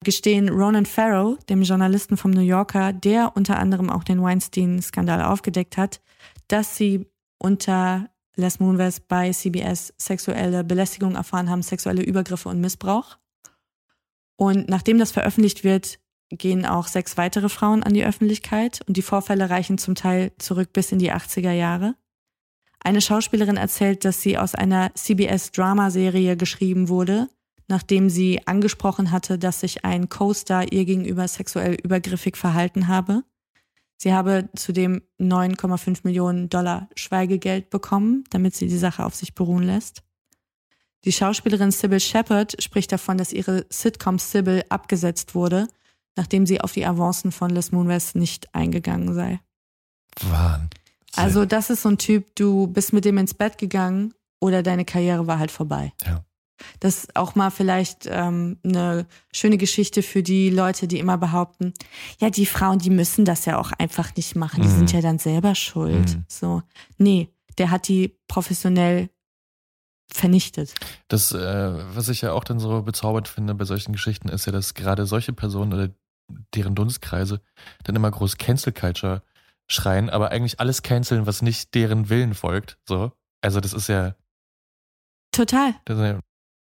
Speaker 10: gestehen Ronan Farrow, dem Journalisten vom New Yorker, der unter anderem auch den Weinstein-Skandal aufgedeckt hat, dass sie unter Les Moonves bei CBS sexuelle Belästigung erfahren haben, sexuelle Übergriffe und Missbrauch. Und nachdem das veröffentlicht wird, gehen auch sechs weitere Frauen an die Öffentlichkeit und die Vorfälle reichen zum Teil zurück bis in die 80er Jahre. Eine Schauspielerin erzählt, dass sie aus einer CBS-Dramaserie geschrieben wurde, nachdem sie angesprochen hatte, dass sich ein Co-Star ihr gegenüber sexuell übergriffig verhalten habe. Sie habe zudem 9,5 Millionen Dollar Schweigegeld bekommen, damit sie die Sache auf sich beruhen lässt. Die Schauspielerin Sybil Shepherd spricht davon, dass ihre Sitcom Sybil abgesetzt wurde, nachdem sie auf die Avancen von Les Moonves nicht eingegangen sei.
Speaker 9: Wahnsinn.
Speaker 10: Also das ist so ein Typ, du bist mit dem ins Bett gegangen oder deine Karriere war halt vorbei.
Speaker 9: Ja.
Speaker 10: Das ist auch mal vielleicht ähm, eine schöne Geschichte für die Leute, die immer behaupten, ja, die Frauen, die müssen das ja auch einfach nicht machen, die
Speaker 9: Mhm.
Speaker 10: sind ja dann selber schuld.
Speaker 9: Mhm.
Speaker 10: So, nee, der hat die professionell vernichtet.
Speaker 9: Das, äh, was ich ja auch dann so bezaubert finde bei solchen Geschichten, ist ja, dass gerade solche Personen oder deren Dunstkreise dann immer groß Cancel Culture schreien, aber eigentlich alles canceln, was nicht deren Willen folgt. So. Also das ist ja,
Speaker 10: Total.
Speaker 9: das ist ja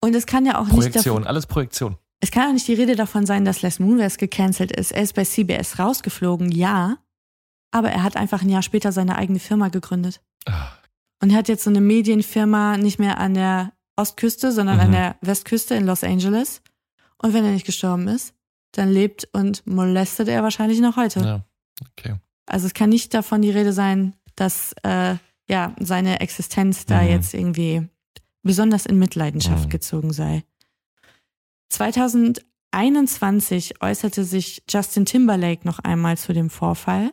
Speaker 10: Und es kann ja auch nicht
Speaker 9: Projektion, alles Projektion.
Speaker 10: es kann auch nicht die Rede davon sein, dass Les Moonves gecancelt ist. Er ist bei CBS rausgeflogen, ja, aber er hat einfach ein Jahr später seine eigene Firma gegründet.
Speaker 9: Ah,
Speaker 10: Und er hat jetzt so eine Medienfirma nicht mehr an der Ostküste, sondern an
Speaker 9: Mhm.
Speaker 10: der Westküste in Los Angeles. Und wenn er nicht gestorben ist, dann lebt und molestet er wahrscheinlich noch heute.
Speaker 9: Ja, okay.
Speaker 10: Also es kann nicht davon die Rede sein, dass äh, ja seine Existenz da
Speaker 9: Mhm.
Speaker 10: jetzt irgendwie besonders in Mitleidenschaft
Speaker 9: Mhm.
Speaker 10: gezogen sei. 2021 äußerte sich Justin Timberlake noch einmal zu dem Vorfall,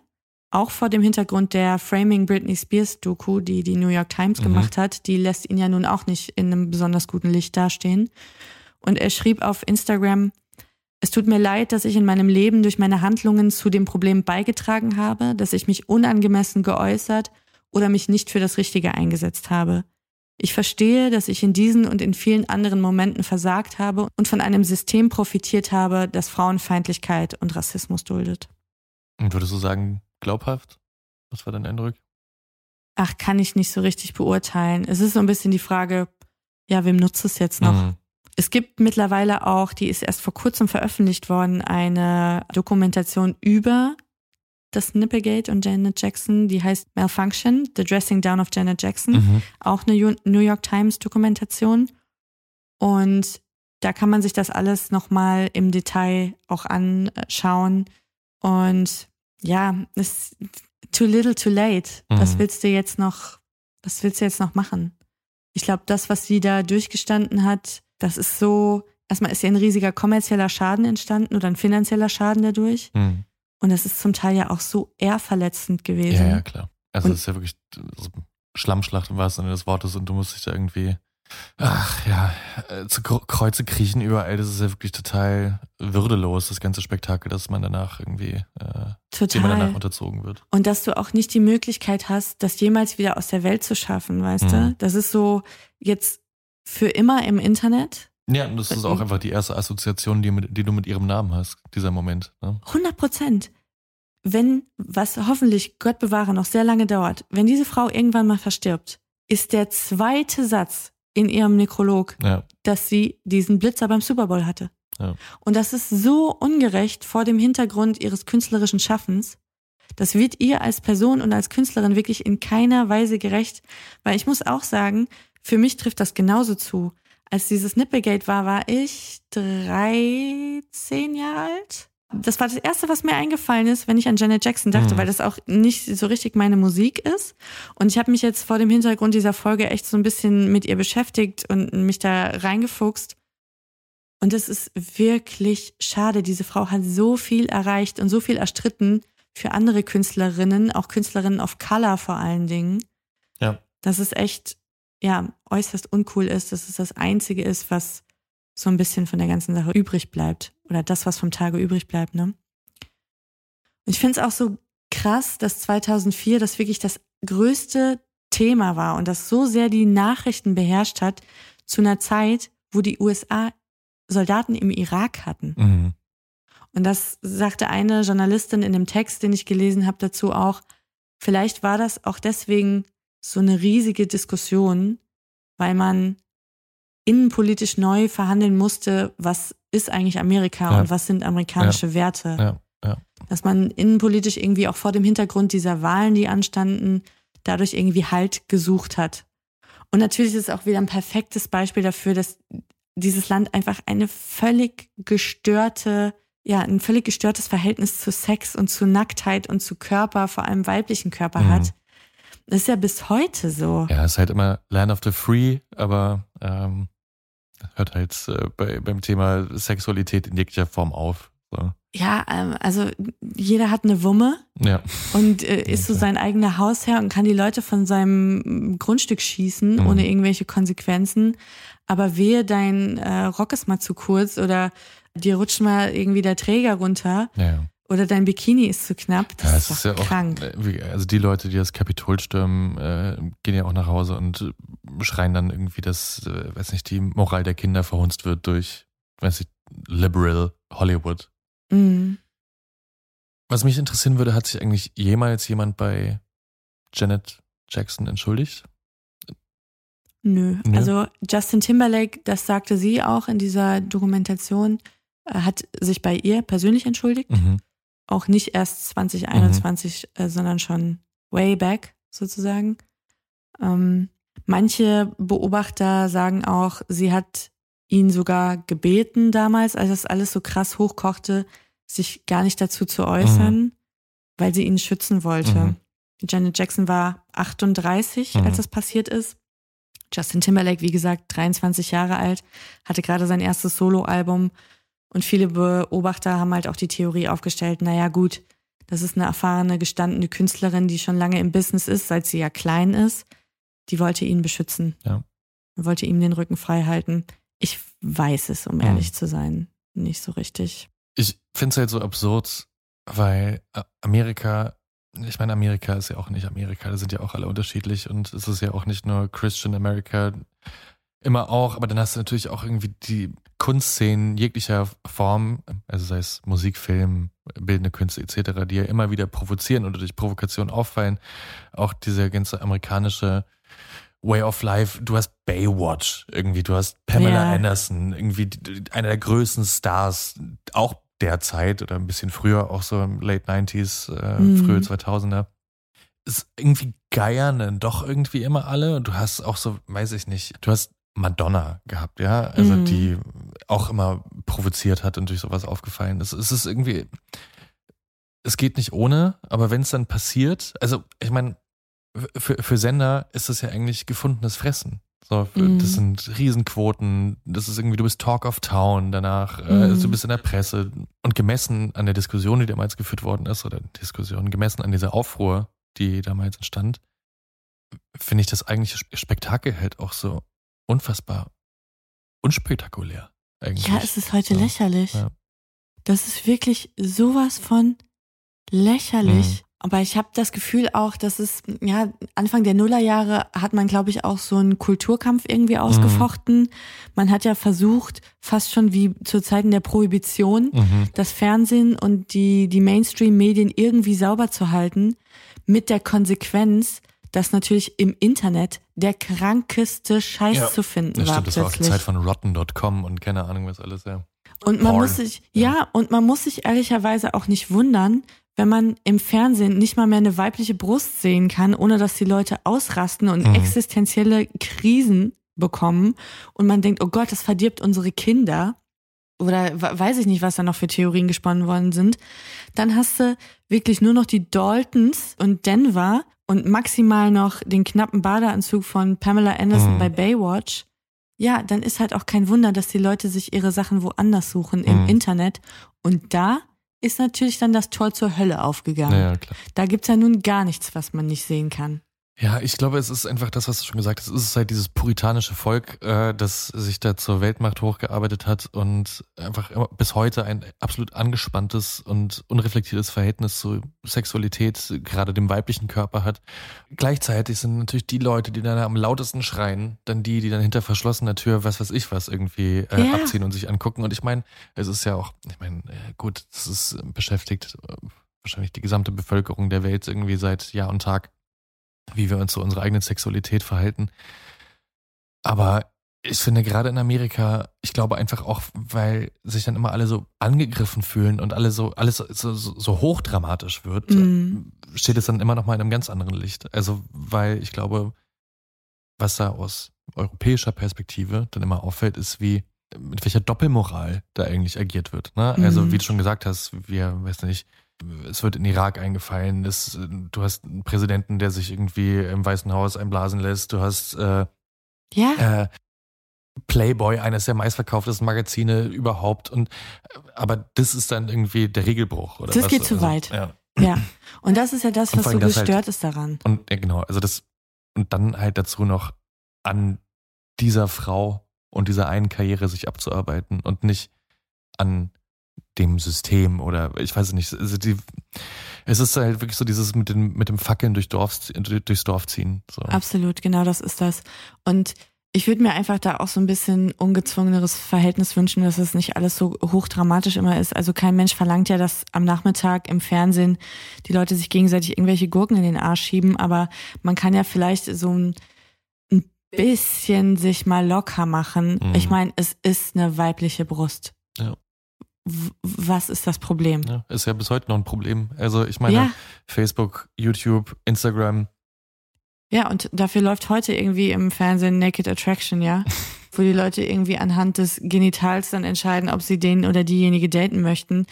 Speaker 10: auch vor dem Hintergrund der Framing Britney Spears Doku, die die New York Times
Speaker 9: Mhm.
Speaker 10: gemacht hat. Die lässt ihn ja nun auch nicht in einem besonders guten Licht dastehen. Und er schrieb auf Instagram, es tut mir leid, dass ich in meinem Leben durch meine Handlungen zu dem Problem beigetragen habe, dass ich mich unangemessen geäußert oder mich nicht für das Richtige eingesetzt habe. Ich verstehe, dass ich in diesen und in vielen anderen Momenten versagt habe und von einem System profitiert habe, das Frauenfeindlichkeit und Rassismus duldet.
Speaker 9: Und würdest du sagen, glaubhaft? Was war dein Eindruck?
Speaker 10: Ach, kann ich nicht so richtig beurteilen. Es ist so ein bisschen die Frage, ja, wem nutzt es jetzt noch?
Speaker 9: Mhm.
Speaker 10: Es gibt mittlerweile auch, die ist erst vor kurzem veröffentlicht worden, eine Dokumentation über das Nipplegate und Janet Jackson, die heißt Malfunction, The Dressing Down of Janet Jackson.
Speaker 9: Mhm.
Speaker 10: Auch eine New York Times Dokumentation. Und da kann man sich das alles nochmal im Detail auch anschauen. Und ja, es too little too late. Was
Speaker 9: Mhm.
Speaker 10: willst du jetzt noch, was willst du jetzt noch machen? Ich glaube, das, was sie da durchgestanden hat, das ist so, erstmal ist ja ein riesiger kommerzieller Schaden entstanden oder ein finanzieller Schaden dadurch.
Speaker 9: Mhm.
Speaker 10: Und das ist zum Teil ja auch so eher verletzend gewesen.
Speaker 9: Ja, ja, klar. Also das ist ja wirklich Schlammschlacht im wahrsten Sinne des Wortes und du musst dich da irgendwie, ach ja, äh, zu Kre- Kreuze kriechen überall. Das ist ja wirklich total würdelos, das ganze Spektakel, dass man danach irgendwie, äh, dem man danach
Speaker 10: Total.
Speaker 9: unterzogen wird.
Speaker 10: Und dass du auch nicht die Möglichkeit hast, das jemals wieder aus der Welt zu schaffen, weißt
Speaker 9: Mhm.
Speaker 10: du? Das ist so jetzt für immer im Internet.
Speaker 9: Ja, und das ist auch einfach die erste Assoziation, die, die du mit ihrem Namen hast, dieser Moment. Ne?
Speaker 10: 100 Prozent. Wenn, was hoffentlich, Gott bewahre, noch sehr lange dauert, wenn diese Frau irgendwann mal verstirbt, ist der zweite Satz, in ihrem Nekrolog,
Speaker 9: Ja.
Speaker 10: dass sie diesen Blitzer beim Super Bowl hatte.
Speaker 9: Ja.
Speaker 10: Und das ist so ungerecht vor dem Hintergrund ihres künstlerischen Schaffens. Das wird ihr als Person und als Künstlerin wirklich in keiner Weise gerecht, weil ich muss auch sagen, für mich trifft das genauso zu. Als dieses Nipplegate war, war ich 13 Jahre alt. Das war das erste, was mir eingefallen ist, wenn ich an Janet Jackson dachte,
Speaker 9: Mhm.
Speaker 10: weil das auch nicht so richtig meine Musik ist. Und ich habe mich jetzt vor dem Hintergrund dieser Folge echt so ein bisschen mit ihr beschäftigt und mich da reingefuchst. Und es ist wirklich schade. Diese Frau hat so viel erreicht und so viel erstritten für andere Künstlerinnen, auch Künstlerinnen of Color vor allen Dingen.
Speaker 9: Ja.
Speaker 10: Dass es echt, ja, äußerst uncool ist, dass es das Einzige ist, was so ein bisschen von der ganzen Sache übrig bleibt. Oder das, was vom Tage übrig bleibt, ne? Und ich finde es auch so krass, dass 2004 das wirklich das größte Thema war und das so sehr die Nachrichten beherrscht hat zu einer Zeit, wo die USA Soldaten im Irak hatten.
Speaker 9: Mhm.
Speaker 10: Und das sagte eine Journalistin in dem Text, den ich gelesen habe, dazu auch, vielleicht war das auch deswegen so eine riesige Diskussion, weil man innenpolitisch neu verhandeln musste, was ist eigentlich Amerika
Speaker 9: Ja.
Speaker 10: und was sind amerikanische Werte.
Speaker 9: Ja, ja.
Speaker 10: Dass man innenpolitisch irgendwie auch vor dem Hintergrund dieser Wahlen, die anstanden, dadurch irgendwie Halt gesucht hat. Und natürlich ist es auch wieder ein perfektes Beispiel dafür, dass dieses Land einfach eine völlig gestörte, ja, ein völlig gestörtes Verhältnis zu Sex und zu Nacktheit und zu Körper, vor allem weiblichen Körper
Speaker 9: Mhm.
Speaker 10: hat. Das ist ja bis heute so.
Speaker 9: Ja, ist halt immer Land of the Free, aber ähm, hört halt äh, bei, beim Thema Sexualität in jeglicher Form auf. So.
Speaker 10: Ja, ähm, also jeder hat eine Wumme
Speaker 9: Ja.
Speaker 10: und äh, ist so sein eigener Hausherr und kann die Leute von seinem Grundstück schießen,
Speaker 9: Mhm.
Speaker 10: ohne irgendwelche Konsequenzen. Aber wehe, dein äh, Rock ist mal zu kurz oder dir rutscht mal irgendwie der Träger runter
Speaker 9: Ja, ja.
Speaker 10: Oder dein Bikini ist zu knapp. Das
Speaker 9: ja,
Speaker 10: ist
Speaker 9: es
Speaker 10: doch
Speaker 9: ist ja auch,
Speaker 10: krank.
Speaker 9: äh, also die Leute, die das Kapitol stürmen, äh, gehen ja auch nach Hause und schreien dann irgendwie, dass, äh, weiß nicht, die Moral der Kinder verhunzt wird durch, weiß nicht, liberal Hollywood.
Speaker 10: Mhm.
Speaker 9: Was mich interessieren würde, hat sich eigentlich jemals jemand bei Janet Jackson entschuldigt?
Speaker 10: Nö.
Speaker 9: Nö.
Speaker 10: Also Justin Timberlake, das sagte sie auch in dieser Dokumentation, äh, hat sich bei ihr persönlich entschuldigt.
Speaker 9: Mhm.
Speaker 10: Auch nicht erst 2021, äh, sondern schon way back sozusagen. Ähm, manche Beobachter sagen auch, sie hat ihn sogar gebeten damals, als das alles so krass hochkochte, sich gar nicht dazu zu äußern, weil sie ihn schützen wollte.
Speaker 9: Mhm.
Speaker 10: Janet Jackson war 38,
Speaker 9: Mhm.
Speaker 10: als das passiert ist. Justin Timberlake, wie gesagt, 23 Jahre alt, hatte gerade sein erstes Soloalbum und viele Beobachter haben halt auch die Theorie aufgestellt, naja gut, das ist eine erfahrene, gestandene Künstlerin, die schon lange im Business ist, seit sie ja klein ist. Die wollte ihn beschützen.
Speaker 9: Ja.
Speaker 10: Wollte ihm den Rücken frei halten. Ich weiß es, um
Speaker 9: Mhm.
Speaker 10: ehrlich zu sein, nicht so richtig.
Speaker 9: Ich finde es halt so absurd, weil äh, Amerika, ich meine, Amerika ist ja auch nicht Amerika, da sind ja auch alle unterschiedlich und es ist ja auch nicht nur Christian America, immer auch, aber dann hast du natürlich auch irgendwie die Kunstszenen jeglicher Form, also sei es Musik, Film, bildende Künste etc., die ja immer wieder provozieren oder durch Provokation auffallen. Auch diese ganze amerikanische Way of Life, du hast Baywatch irgendwie, du hast Pamela
Speaker 10: Ja.
Speaker 9: Anderson, irgendwie einer der größten Stars, auch der Zeit oder ein bisschen früher, auch so im Late 90s, äh,
Speaker 10: Mhm.
Speaker 9: frühe 2000er. Ist irgendwie geiern dann doch irgendwie immer alle und du hast auch so, weiß ich nicht, du hast Madonna gehabt, ja, also
Speaker 10: Mhm.
Speaker 9: die auch immer provoziert hat und durch sowas aufgefallen ist. Es ist irgendwie, es geht nicht ohne, aber wenn es dann passiert, also ich meine, für, für Sender ist das ja eigentlich gefundenes Fressen. So,
Speaker 10: Mhm.
Speaker 9: das sind Riesenquoten, das ist irgendwie, du bist Talk of Town danach, äh,
Speaker 10: Mhm.
Speaker 9: also du bist in der Presse und gemessen an der Diskussion, die damals geführt worden ist, oder Diskussion, gemessen an dieser Aufruhr, die damals entstand, finde ich das eigentliche Spektakel halt auch so unfassbar unspektakulär. Eigentlich.
Speaker 10: Ja, es ist heute
Speaker 9: Ja.
Speaker 10: lächerlich.
Speaker 9: Ja.
Speaker 10: Das ist wirklich sowas von lächerlich.
Speaker 9: Mhm.
Speaker 10: Aber ich habe das Gefühl auch, dass es, ja, Anfang der Nullerjahre hat man, glaube ich, auch so einen Kulturkampf irgendwie ausgefochten. Man hat ja versucht, fast schon wie zu Zeiten der Prohibition,
Speaker 9: Mhm.
Speaker 10: das Fernsehen und die, die Mainstream-Medien irgendwie sauber zu halten, mit der Konsequenz, dass natürlich im Internet der krankeste Scheiß
Speaker 9: Ja.
Speaker 10: zu finden
Speaker 9: Das
Speaker 10: war
Speaker 9: stimmt, das war auch die
Speaker 10: plötzlich.
Speaker 9: Zeit von rotten.com und keine Ahnung was alles, ja.
Speaker 10: Und man
Speaker 9: Porn.
Speaker 10: muss sich, ja, und man muss sich ehrlicherweise auch nicht wundern, wenn man im Fernsehen nicht mal mehr eine weibliche Brust sehen kann, ohne dass die Leute ausrasten und
Speaker 9: Mhm.
Speaker 10: existenzielle Krisen bekommen und man denkt, oh Gott, das verdirbt unsere Kinder oder we- weiß ich nicht, was da noch für Theorien gesponnen worden sind, dann hast du wirklich nur noch die Daltons und Denver und maximal noch den knappen Badeanzug von Pamela Anderson
Speaker 9: Mhm.
Speaker 10: bei Baywatch. Ja, dann ist halt auch kein Wunder, dass die Leute sich ihre Sachen woanders suchen im
Speaker 9: Mhm.
Speaker 10: Internet. Und da ist natürlich dann das Tor zur Hölle aufgegangen.
Speaker 9: Ja.
Speaker 10: Da gibt's ja nun gar nichts, was man nicht sehen kann.
Speaker 9: Ja, ich glaube, es ist einfach das, was du schon gesagt hast. Es ist halt dieses puritanische Volk, äh, das sich da zur Weltmacht hochgearbeitet hat und einfach immer bis heute ein absolut angespanntes und unreflektiertes Verhältnis zu Sexualität, gerade dem weiblichen Körper hat. Gleichzeitig sind natürlich die Leute, die dann am lautesten schreien, dann die, die dann hinter verschlossener Tür, was weiß ich was, irgendwie äh,
Speaker 10: Ja.
Speaker 9: abziehen und sich angucken. Und ich meine, es ist ja auch, ich meine, äh, gut, es ist äh, beschäftigt äh, wahrscheinlich die gesamte Bevölkerung der Welt irgendwie seit Jahr und Tag wie wir uns zu unserer eigenen Sexualität verhalten. Aber ich finde gerade in Amerika, ich glaube einfach auch, weil sich dann immer alle so angegriffen fühlen und alle so, alles so, so, hochdramatisch wird,
Speaker 10: Mhm.
Speaker 9: steht es dann immer noch mal in einem ganz anderen Licht. Also, weil ich glaube, was da aus europäischer Perspektive dann immer auffällt, ist, wie, mit welcher Doppelmoral da eigentlich agiert wird. Ne? Also,
Speaker 10: Mhm.
Speaker 9: wie du schon gesagt hast, wir, weiß nicht, es wird in Irak eingefallen, es, du hast einen Präsidenten, der sich irgendwie im Weißen Haus einblasen lässt, du hast äh,
Speaker 10: Ja.
Speaker 9: äh, Playboy, eines der meistverkauftesten Magazine überhaupt. Und äh, aber das ist dann irgendwie der Regelbruch, oder?
Speaker 10: Das
Speaker 9: was?
Speaker 10: geht zu
Speaker 9: Also,
Speaker 10: weit.
Speaker 9: Ja.
Speaker 10: Ja. Und das ist ja das, was so
Speaker 9: halt-
Speaker 10: gestört ist daran.
Speaker 9: Und ja, genau, also das und dann halt dazu noch an dieser Frau und dieser einen Karriere sich abzuarbeiten und nicht an dem System oder ich weiß es nicht. Also die, es ist halt wirklich so dieses mit dem mit dem Fackeln durch Dorf, durchs Dorf ziehen. So.
Speaker 10: Absolut, genau das ist das. Und ich würde mir einfach da auch so ein bisschen ungezwungeneres Verhältnis wünschen, dass es nicht alles so hochdramatisch immer ist. Also kein Mensch verlangt ja, dass am Nachmittag im Fernsehen die Leute sich gegenseitig irgendwelche Gurken in den Arsch schieben, aber man kann ja vielleicht so ein, ein bisschen sich mal locker machen.
Speaker 9: Mhm.
Speaker 10: Ich meine, es ist eine weibliche Brust.
Speaker 9: Ja.
Speaker 10: Was ist das Problem?
Speaker 9: Ja, ist ja bis heute noch ein Problem. Also ich meine,
Speaker 10: Ja.
Speaker 9: Facebook, YouTube, Instagram,
Speaker 10: Ja, und dafür läuft heute irgendwie im Fernsehen Naked Attraction, ja? Wo die Leute irgendwie anhand des Genitals dann entscheiden, ob sie den oder diejenige daten möchten.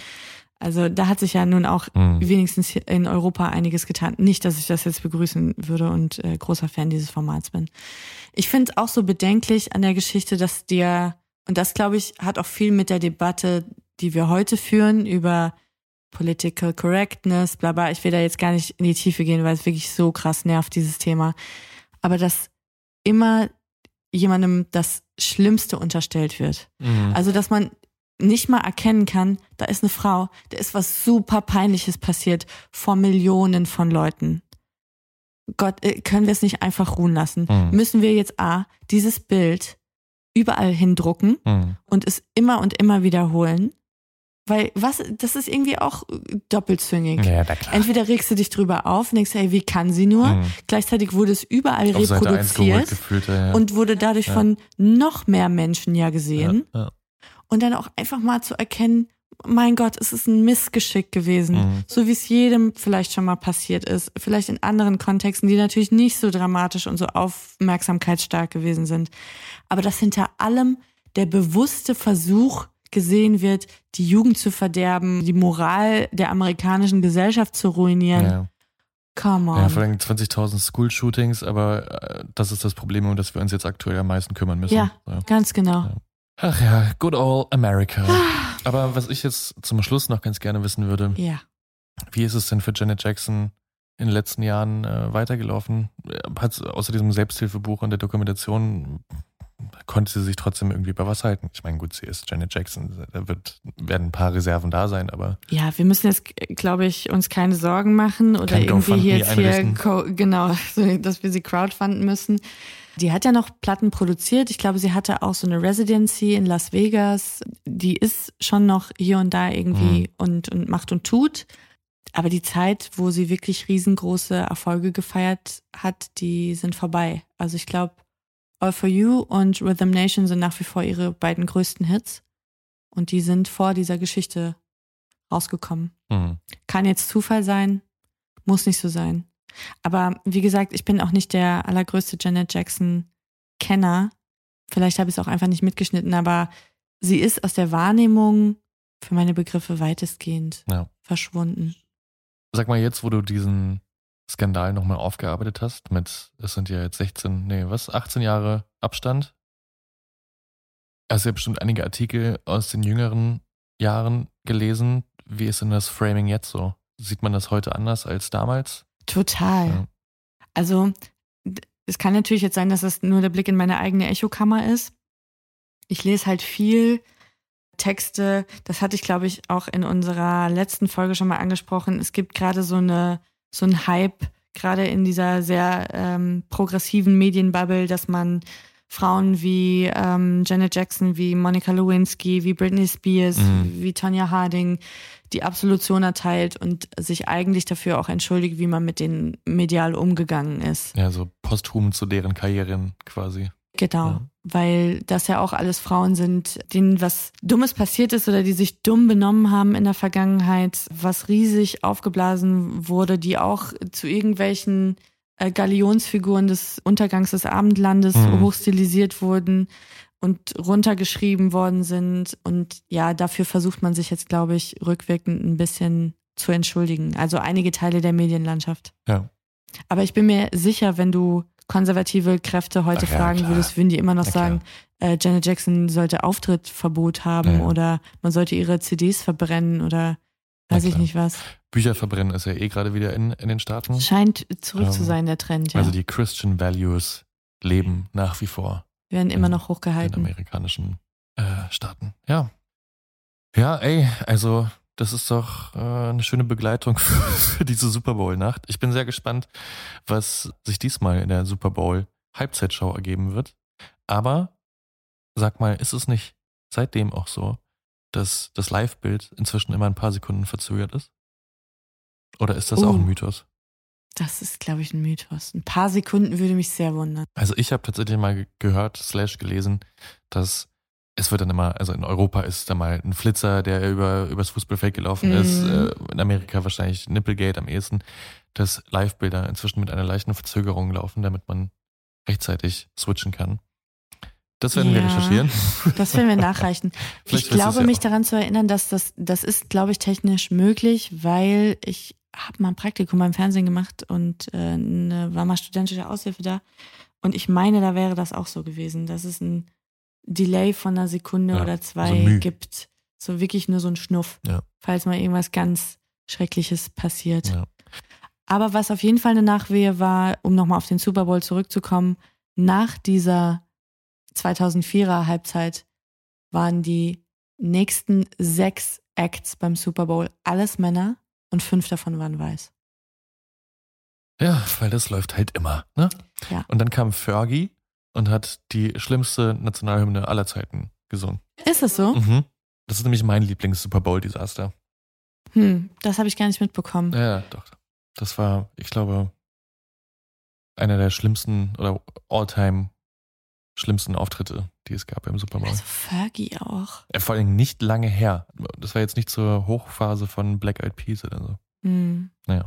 Speaker 10: Also da hat sich ja nun auch
Speaker 9: Mhm.
Speaker 10: wenigstens in Europa einiges getan. Nicht, dass ich das jetzt begrüßen würde und äh, großer Fan dieses Formats bin. Ich finde es auch so bedenklich an der Geschichte, dass dir, und das glaube ich, hat auch viel mit der Debatte, die wir heute führen, über Political Correctness, bla bla. Ich will da jetzt gar nicht in die Tiefe gehen, weil es wirklich so krass nervt, dieses Thema. Aber dass immer jemandem das Schlimmste unterstellt wird.
Speaker 9: Mhm.
Speaker 10: Also, dass man nicht mal erkennen kann, da ist eine Frau, da ist was super Peinliches passiert vor Millionen von Leuten. Gott, äh, können wir es nicht einfach ruhen lassen?
Speaker 9: Mhm.
Speaker 10: Müssen wir jetzt A, dieses Bild überall hindrucken
Speaker 9: Mhm.
Speaker 10: und es immer und immer wiederholen? Weil was, das ist irgendwie auch doppelzüngig.
Speaker 9: Ja, na klar.
Speaker 10: Entweder regst du dich drüber auf und denkst, hey, wie kann sie nur?
Speaker 9: Mhm.
Speaker 10: Gleichzeitig wurde es überall
Speaker 9: Auf Seite 1 geholt
Speaker 10: reproduziert
Speaker 9: gefühlt, ja,
Speaker 10: und wurde dadurch
Speaker 9: Ja.
Speaker 10: von noch mehr Menschen ja gesehen.
Speaker 9: Ja, ja.
Speaker 10: Und dann auch einfach mal zu erkennen, mein Gott, es ist ein Missgeschick gewesen.
Speaker 9: Mhm.
Speaker 10: So wie es jedem vielleicht schon mal passiert ist. Vielleicht in anderen Kontexten, die natürlich nicht so dramatisch und so aufmerksamkeitsstark gewesen sind. Aber dass hinter allem der bewusste Versuch gesehen wird, die Jugend zu verderben, die Moral der amerikanischen Gesellschaft zu ruinieren.
Speaker 9: Ja.
Speaker 10: Come on.
Speaker 9: Ja, vor allem 20.000 School-Shootings, aber äh, das ist das Problem, um das wir uns jetzt aktuell am meisten kümmern müssen.
Speaker 10: ja,
Speaker 9: Ja.
Speaker 10: ganz genau.
Speaker 9: Ja. Ach ja, good old America. aber was ich jetzt zum Schluss noch ganz gerne wissen würde,
Speaker 10: Ja.
Speaker 9: wie ist es denn für Janet Jackson in den letzten Jahren äh, weitergelaufen? Hat außer diesem Selbsthilfebuch und der Dokumentation konnte sie sich trotzdem irgendwie bei was halten? Ich meine, gut, sie ist Janet Jackson, da wird, werden ein paar Reserven da sein, aber
Speaker 10: Ja, wir müssen jetzt, glaube ich, uns keine Sorgen machen oder irgendwie hier jetzt hier,
Speaker 9: einrichten.
Speaker 10: genau, dass wir sie crowdfunden müssen. Die hat ja noch Platten produziert. Ich glaube, sie hatte auch so eine Residency in Las Vegas. Die ist schon noch hier und da irgendwie
Speaker 9: Mhm.
Speaker 10: und, und macht und tut. aber die Zeit, wo sie wirklich riesengroße Erfolge gefeiert hat, die sind vorbei. Also ich glaube, All for You und Rhythm Nation sind nach wie vor ihre beiden größten Hits. Und die sind vor dieser Geschichte rausgekommen.
Speaker 9: Mhm.
Speaker 10: Kann jetzt Zufall sein, muss nicht so sein. Aber wie gesagt, ich bin auch nicht der allergrößte Janet Jackson-Kenner. Vielleicht habe ich es auch einfach nicht mitgeschnitten, aber sie ist aus der Wahrnehmung für meine Begriffe weitestgehend
Speaker 9: Ja.
Speaker 10: verschwunden.
Speaker 9: Sag mal jetzt, wo du diesen Skandal nochmal aufgearbeitet hast, mit, es sind ja jetzt 16, nee, was, 18 Jahre Abstand. Hast ja bestimmt einige Artikel aus den jüngeren Jahren gelesen. Wie ist denn das Framing jetzt so? Sieht man das heute anders als damals?
Speaker 10: Total.
Speaker 9: Ja.
Speaker 10: Also, es kann natürlich jetzt sein, dass das nur der Blick in meine eigene Echokammer ist. Ich lese halt viel Texte, das hatte ich, glaube ich, auch in unserer letzten Folge schon mal angesprochen. Es gibt gerade so eine, so ein Hype, gerade in dieser sehr ähm, progressiven Medienbubble, dass man Frauen wie ähm, Janet Jackson, wie Monica Lewinsky, wie Britney Spears,
Speaker 9: Mhm.
Speaker 10: wie Tonya Harding die Absolution erteilt und sich eigentlich dafür auch entschuldigt, wie man mit denen medial umgegangen ist.
Speaker 9: Ja, so posthum zu deren Karrieren quasi.
Speaker 10: Genau,
Speaker 9: Ja.
Speaker 10: Weil das ja auch alles Frauen sind, denen was Dummes passiert ist oder die sich dumm benommen haben in der Vergangenheit, was riesig aufgeblasen wurde, die auch zu irgendwelchen äh, Galionsfiguren des Untergangs des Abendlandes
Speaker 9: Mhm.
Speaker 10: hochstilisiert wurden und runtergeschrieben worden sind. Und ja, dafür versucht man sich jetzt, glaube ich, rückwirkend ein bisschen zu entschuldigen. Also einige Teile der Medienlandschaft.
Speaker 9: Ja.
Speaker 10: Aber ich bin mir sicher, wenn du konservative Kräfte heute
Speaker 9: Ach ja,
Speaker 10: fragen
Speaker 9: klar.
Speaker 10: würdest, würden die immer noch
Speaker 9: klar.
Speaker 10: sagen, äh, Janet Jackson sollte Auftrittverbot haben
Speaker 9: Ja, ja.
Speaker 10: oder man sollte ihre CDs verbrennen oder weiß ich nicht was.
Speaker 9: Bücher verbrennen ist ja eh gerade wieder in, in den Staaten.
Speaker 10: Scheint zurück zu
Speaker 9: Ähm,
Speaker 10: sein, der Trend, ja.
Speaker 9: Also die Christian Values leben nach wie vor
Speaker 10: Werden immer
Speaker 9: in-
Speaker 10: noch
Speaker 9: in
Speaker 10: hochgehalten.
Speaker 9: amerikanischen äh, Staaten. Ja. Ja, ey, also das ist doch äh, eine schöne Begleitung für, für diese Super Bowl-Nacht. Ich bin sehr gespannt, was sich diesmal in der Super Bowl Halbzeitshow ergeben wird. Aber sag mal, ist es nicht seitdem auch so, dass das Live-Bild inzwischen immer ein paar Sekunden verzögert ist? Oder ist das auch
Speaker 10: Oh.
Speaker 9: ein Mythos?
Speaker 10: Das ist, glaube ich, ein Mythos. Ein paar Sekunden würde mich sehr wundern.
Speaker 9: Also ich habe tatsächlich mal ge- gehört, slash gelesen, dass es wird dann immer, also in Europa ist da mal ein Flitzer, der über übers Fußballfeld gelaufen ist,
Speaker 10: Mhm.
Speaker 9: äh, in Amerika wahrscheinlich Nipplegate am ehesten, dass Live-Bilder inzwischen mit einer leichten Verzögerung laufen, damit man rechtzeitig switchen kann. Das werden wir
Speaker 10: Ja.
Speaker 9: recherchieren.
Speaker 10: Das werden wir nachreichen. Ich glaube,
Speaker 9: ja
Speaker 10: mich
Speaker 9: auch.
Speaker 10: daran zu erinnern, dass das, das ist, glaube ich, technisch möglich, weil ich habe mal ein Praktikum beim Fernsehen gemacht und äh, ne, war mal studentische Aushilfe da. Und ich meine, da wäre das auch so gewesen, dass es ein Delay von einer Sekunde
Speaker 9: Ja,
Speaker 10: oder
Speaker 9: so
Speaker 10: zwei
Speaker 9: Müh.
Speaker 10: gibt. So wirklich nur so ein Schnuff,
Speaker 9: Ja.
Speaker 10: falls mal irgendwas ganz Schreckliches passiert.
Speaker 9: Ja.
Speaker 10: Aber was auf jeden Fall eine Nachwehe war, um nochmal auf den Super Bowl zurückzukommen, nach dieser 2004er Halbzeit waren die nächsten sechs Acts beim Super Bowl alles Männer und fünf davon waren weiß.
Speaker 9: Ja, weil das läuft halt immer. Ne?
Speaker 10: Ja.
Speaker 9: Und dann kam Fergie und hat die schlimmste Nationalhymne aller Zeiten gesungen.
Speaker 10: Ist es so?
Speaker 9: Mhm. Das ist nämlich mein Lieblings-Super Bowl-Desaster.
Speaker 10: Hm, das habe ich gar nicht mitbekommen.
Speaker 9: Ja, doch. Das war, ich glaube, einer der schlimmsten oder all-time schlimmsten Auftritte, die es gab im Super Bowl.
Speaker 10: Also Fergie auch.
Speaker 9: Vor allem nicht lange her. Das war jetzt nicht zur Hochphase von Black Eyed Peas oder so.
Speaker 10: Hm.
Speaker 9: Naja.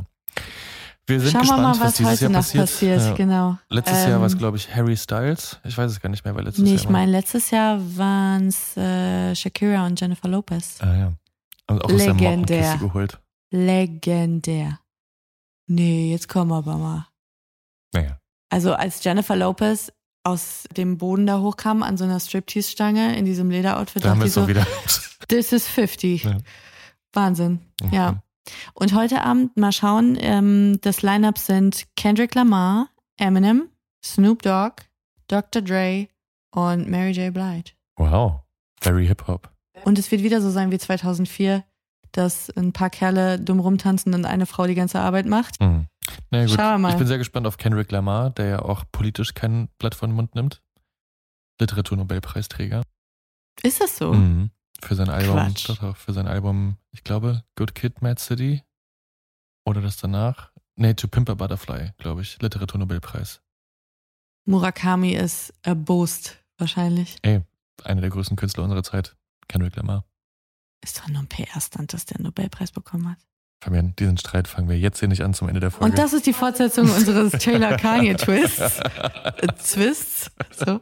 Speaker 9: Wir sind
Speaker 10: Schauen wir
Speaker 9: gespannt,
Speaker 10: mal,
Speaker 9: was,
Speaker 10: was,
Speaker 9: dieses
Speaker 10: heute
Speaker 9: Jahr
Speaker 10: noch
Speaker 9: passiert.
Speaker 10: passiert.
Speaker 9: Ja.
Speaker 10: Genau.
Speaker 9: Letztes Jahr war es,
Speaker 10: Ähm,
Speaker 9: glaube ich, Harry Styles. Ich weiß es gar nicht mehr, weil letztes
Speaker 10: Nee,
Speaker 9: Jahr.
Speaker 10: ich
Speaker 9: war-
Speaker 10: meine, letztes Jahr waren es äh, Shakira und Jennifer Lopez.
Speaker 9: Ah ja. Und auch aus der
Speaker 10: Legendär.
Speaker 9: Geholt.
Speaker 10: Legendär. Nee, jetzt kommen wir aber mal.
Speaker 9: Naja.
Speaker 10: Also als Jennifer Lopez aus dem Boden da hochkam an so einer Striptease-Stange in diesem Lederoutfit,
Speaker 9: Da haben
Speaker 10: dachte
Speaker 9: wir
Speaker 10: ich so,
Speaker 9: wieder.
Speaker 10: this is 50.
Speaker 9: Ja.
Speaker 10: Wahnsinn.
Speaker 9: Okay.
Speaker 10: Ja. Und heute Abend mal schauen, ähm, das Line-Up sind Kendrick Lamar, Eminem, Snoop Dogg, Dr. Dre und Mary J. Blige.
Speaker 9: Wow. Very Hip-Hop.
Speaker 10: Und es wird wieder so sein wie 2004, dass ein paar Kerle dumm rumtanzen und eine Frau die ganze Arbeit macht.
Speaker 9: Hm. Na ja, gut.
Speaker 10: Schauen wir mal.
Speaker 9: Ich bin sehr gespannt auf Kendrick Lamar, der ja auch politisch kein Blatt vor den Mund nimmt. Literaturnobelpreisträger.
Speaker 10: Ist das so?
Speaker 9: Mhm. Für sein Album,
Speaker 10: Quatsch.
Speaker 9: doch, für sein Album, ich glaube, Good Kid, Mad City. Oder das danach? Nee, To Pimp a Butterfly, glaube ich. Literaturnobelpreis.
Speaker 10: Murakami ist erbost, wahrscheinlich.
Speaker 9: Ey, einer der größten Künstler unserer Zeit. Kendrick Lamar.
Speaker 10: Ist doch nur ein PR-Stand, dass der einen Nobelpreis bekommen hat.
Speaker 9: Fabian, diesen Streit fangen wir jetzt hier nicht an zum Ende der Folge.
Speaker 10: Und das ist die Fortsetzung unseres Taylor Kanye Twists. Äh, Twists. So.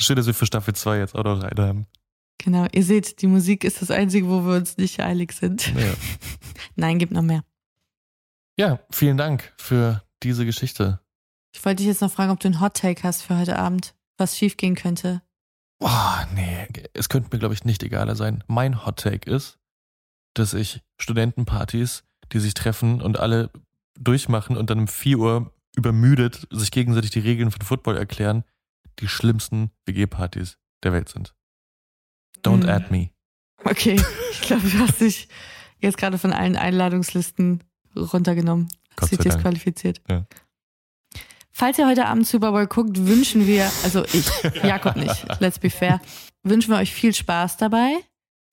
Speaker 9: Schön, dass wir für Staffel 2 jetzt auch noch einen haben.
Speaker 10: Genau, ihr seht, die Musik ist das Einzige, wo wir uns nicht eilig sind.
Speaker 9: Ja.
Speaker 10: Nein, gibt noch mehr.
Speaker 9: Ja, vielen Dank für diese Geschichte.
Speaker 10: Ich wollte dich jetzt noch fragen, ob du einen Hot Take hast für heute Abend, was schiefgehen könnte.
Speaker 9: Boah, nee, es könnte mir, glaube ich, nicht egaler sein. Mein Hot Take ist, dass ich Studentenpartys, die sich treffen und alle durchmachen und dann um 4 Uhr übermüdet sich gegenseitig die Regeln von Football erklären, die schlimmsten WG-Partys der Welt sind. Don't
Speaker 10: Hm.
Speaker 9: add me.
Speaker 10: Okay, ich glaube, du hast dich jetzt gerade von allen Einladungslisten runtergenommen. Hast dich disqualifiziert.
Speaker 9: Ja.
Speaker 10: Falls ihr heute Abend Super Bowl guckt, wünschen wir, also ich, Jakob nicht, let's be fair, wünschen wir euch viel Spaß dabei.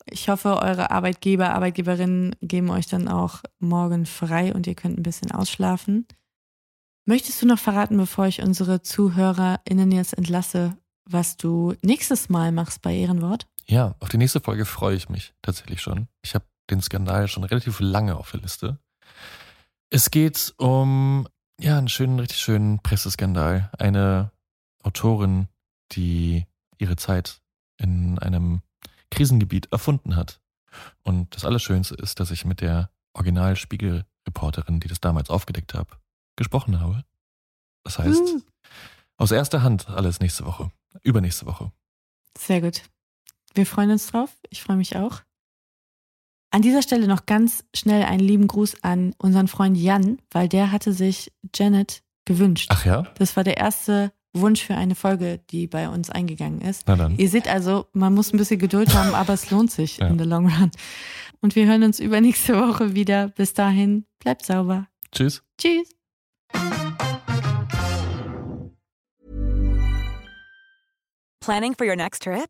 Speaker 10: Ich hoffe, eure Arbeitgeber, Arbeitgeberinnen geben euch dann auch morgen frei und ihr könnt ein bisschen ausschlafen. Möchtest du noch verraten, bevor ich unsere ZuhörerInnen jetzt entlasse, was du nächstes Mal machst bei Ehrenwort?
Speaker 9: Ja, auf die nächste Folge freue ich mich tatsächlich schon. Ich habe den Skandal schon relativ lange auf der Liste. Es geht um ja einen schönen, richtig schönen Presseskandal. Eine Autorin, die ihre Zeit in einem Krisengebiet erfunden hat. Und das Allerschönste ist, dass ich mit der Original-Spiegel-Reporterin, die das damals aufgedeckt habe, gesprochen habe. Das heißt,
Speaker 10: Uh.
Speaker 9: aus erster Hand alles nächste Woche. Übernächste Woche.
Speaker 10: Sehr gut. Wir freuen uns drauf. Ich freue mich auch. An dieser Stelle noch ganz schnell einen lieben Gruß an unseren Freund Jan, weil der hatte sich Janet gewünscht.
Speaker 9: Ach ja?
Speaker 10: Das war der erste Wunsch für eine Folge, die bei uns eingegangen ist.
Speaker 9: Na dann.
Speaker 10: Ihr seht also, man muss ein bisschen Geduld haben, aber es lohnt sich
Speaker 9: Ja.
Speaker 10: in the long run. Und wir hören uns übernächste Woche wieder. Bis dahin, bleibt sauber.
Speaker 9: Tschüss.
Speaker 10: Tschüss.
Speaker 12: Planning for your next trip?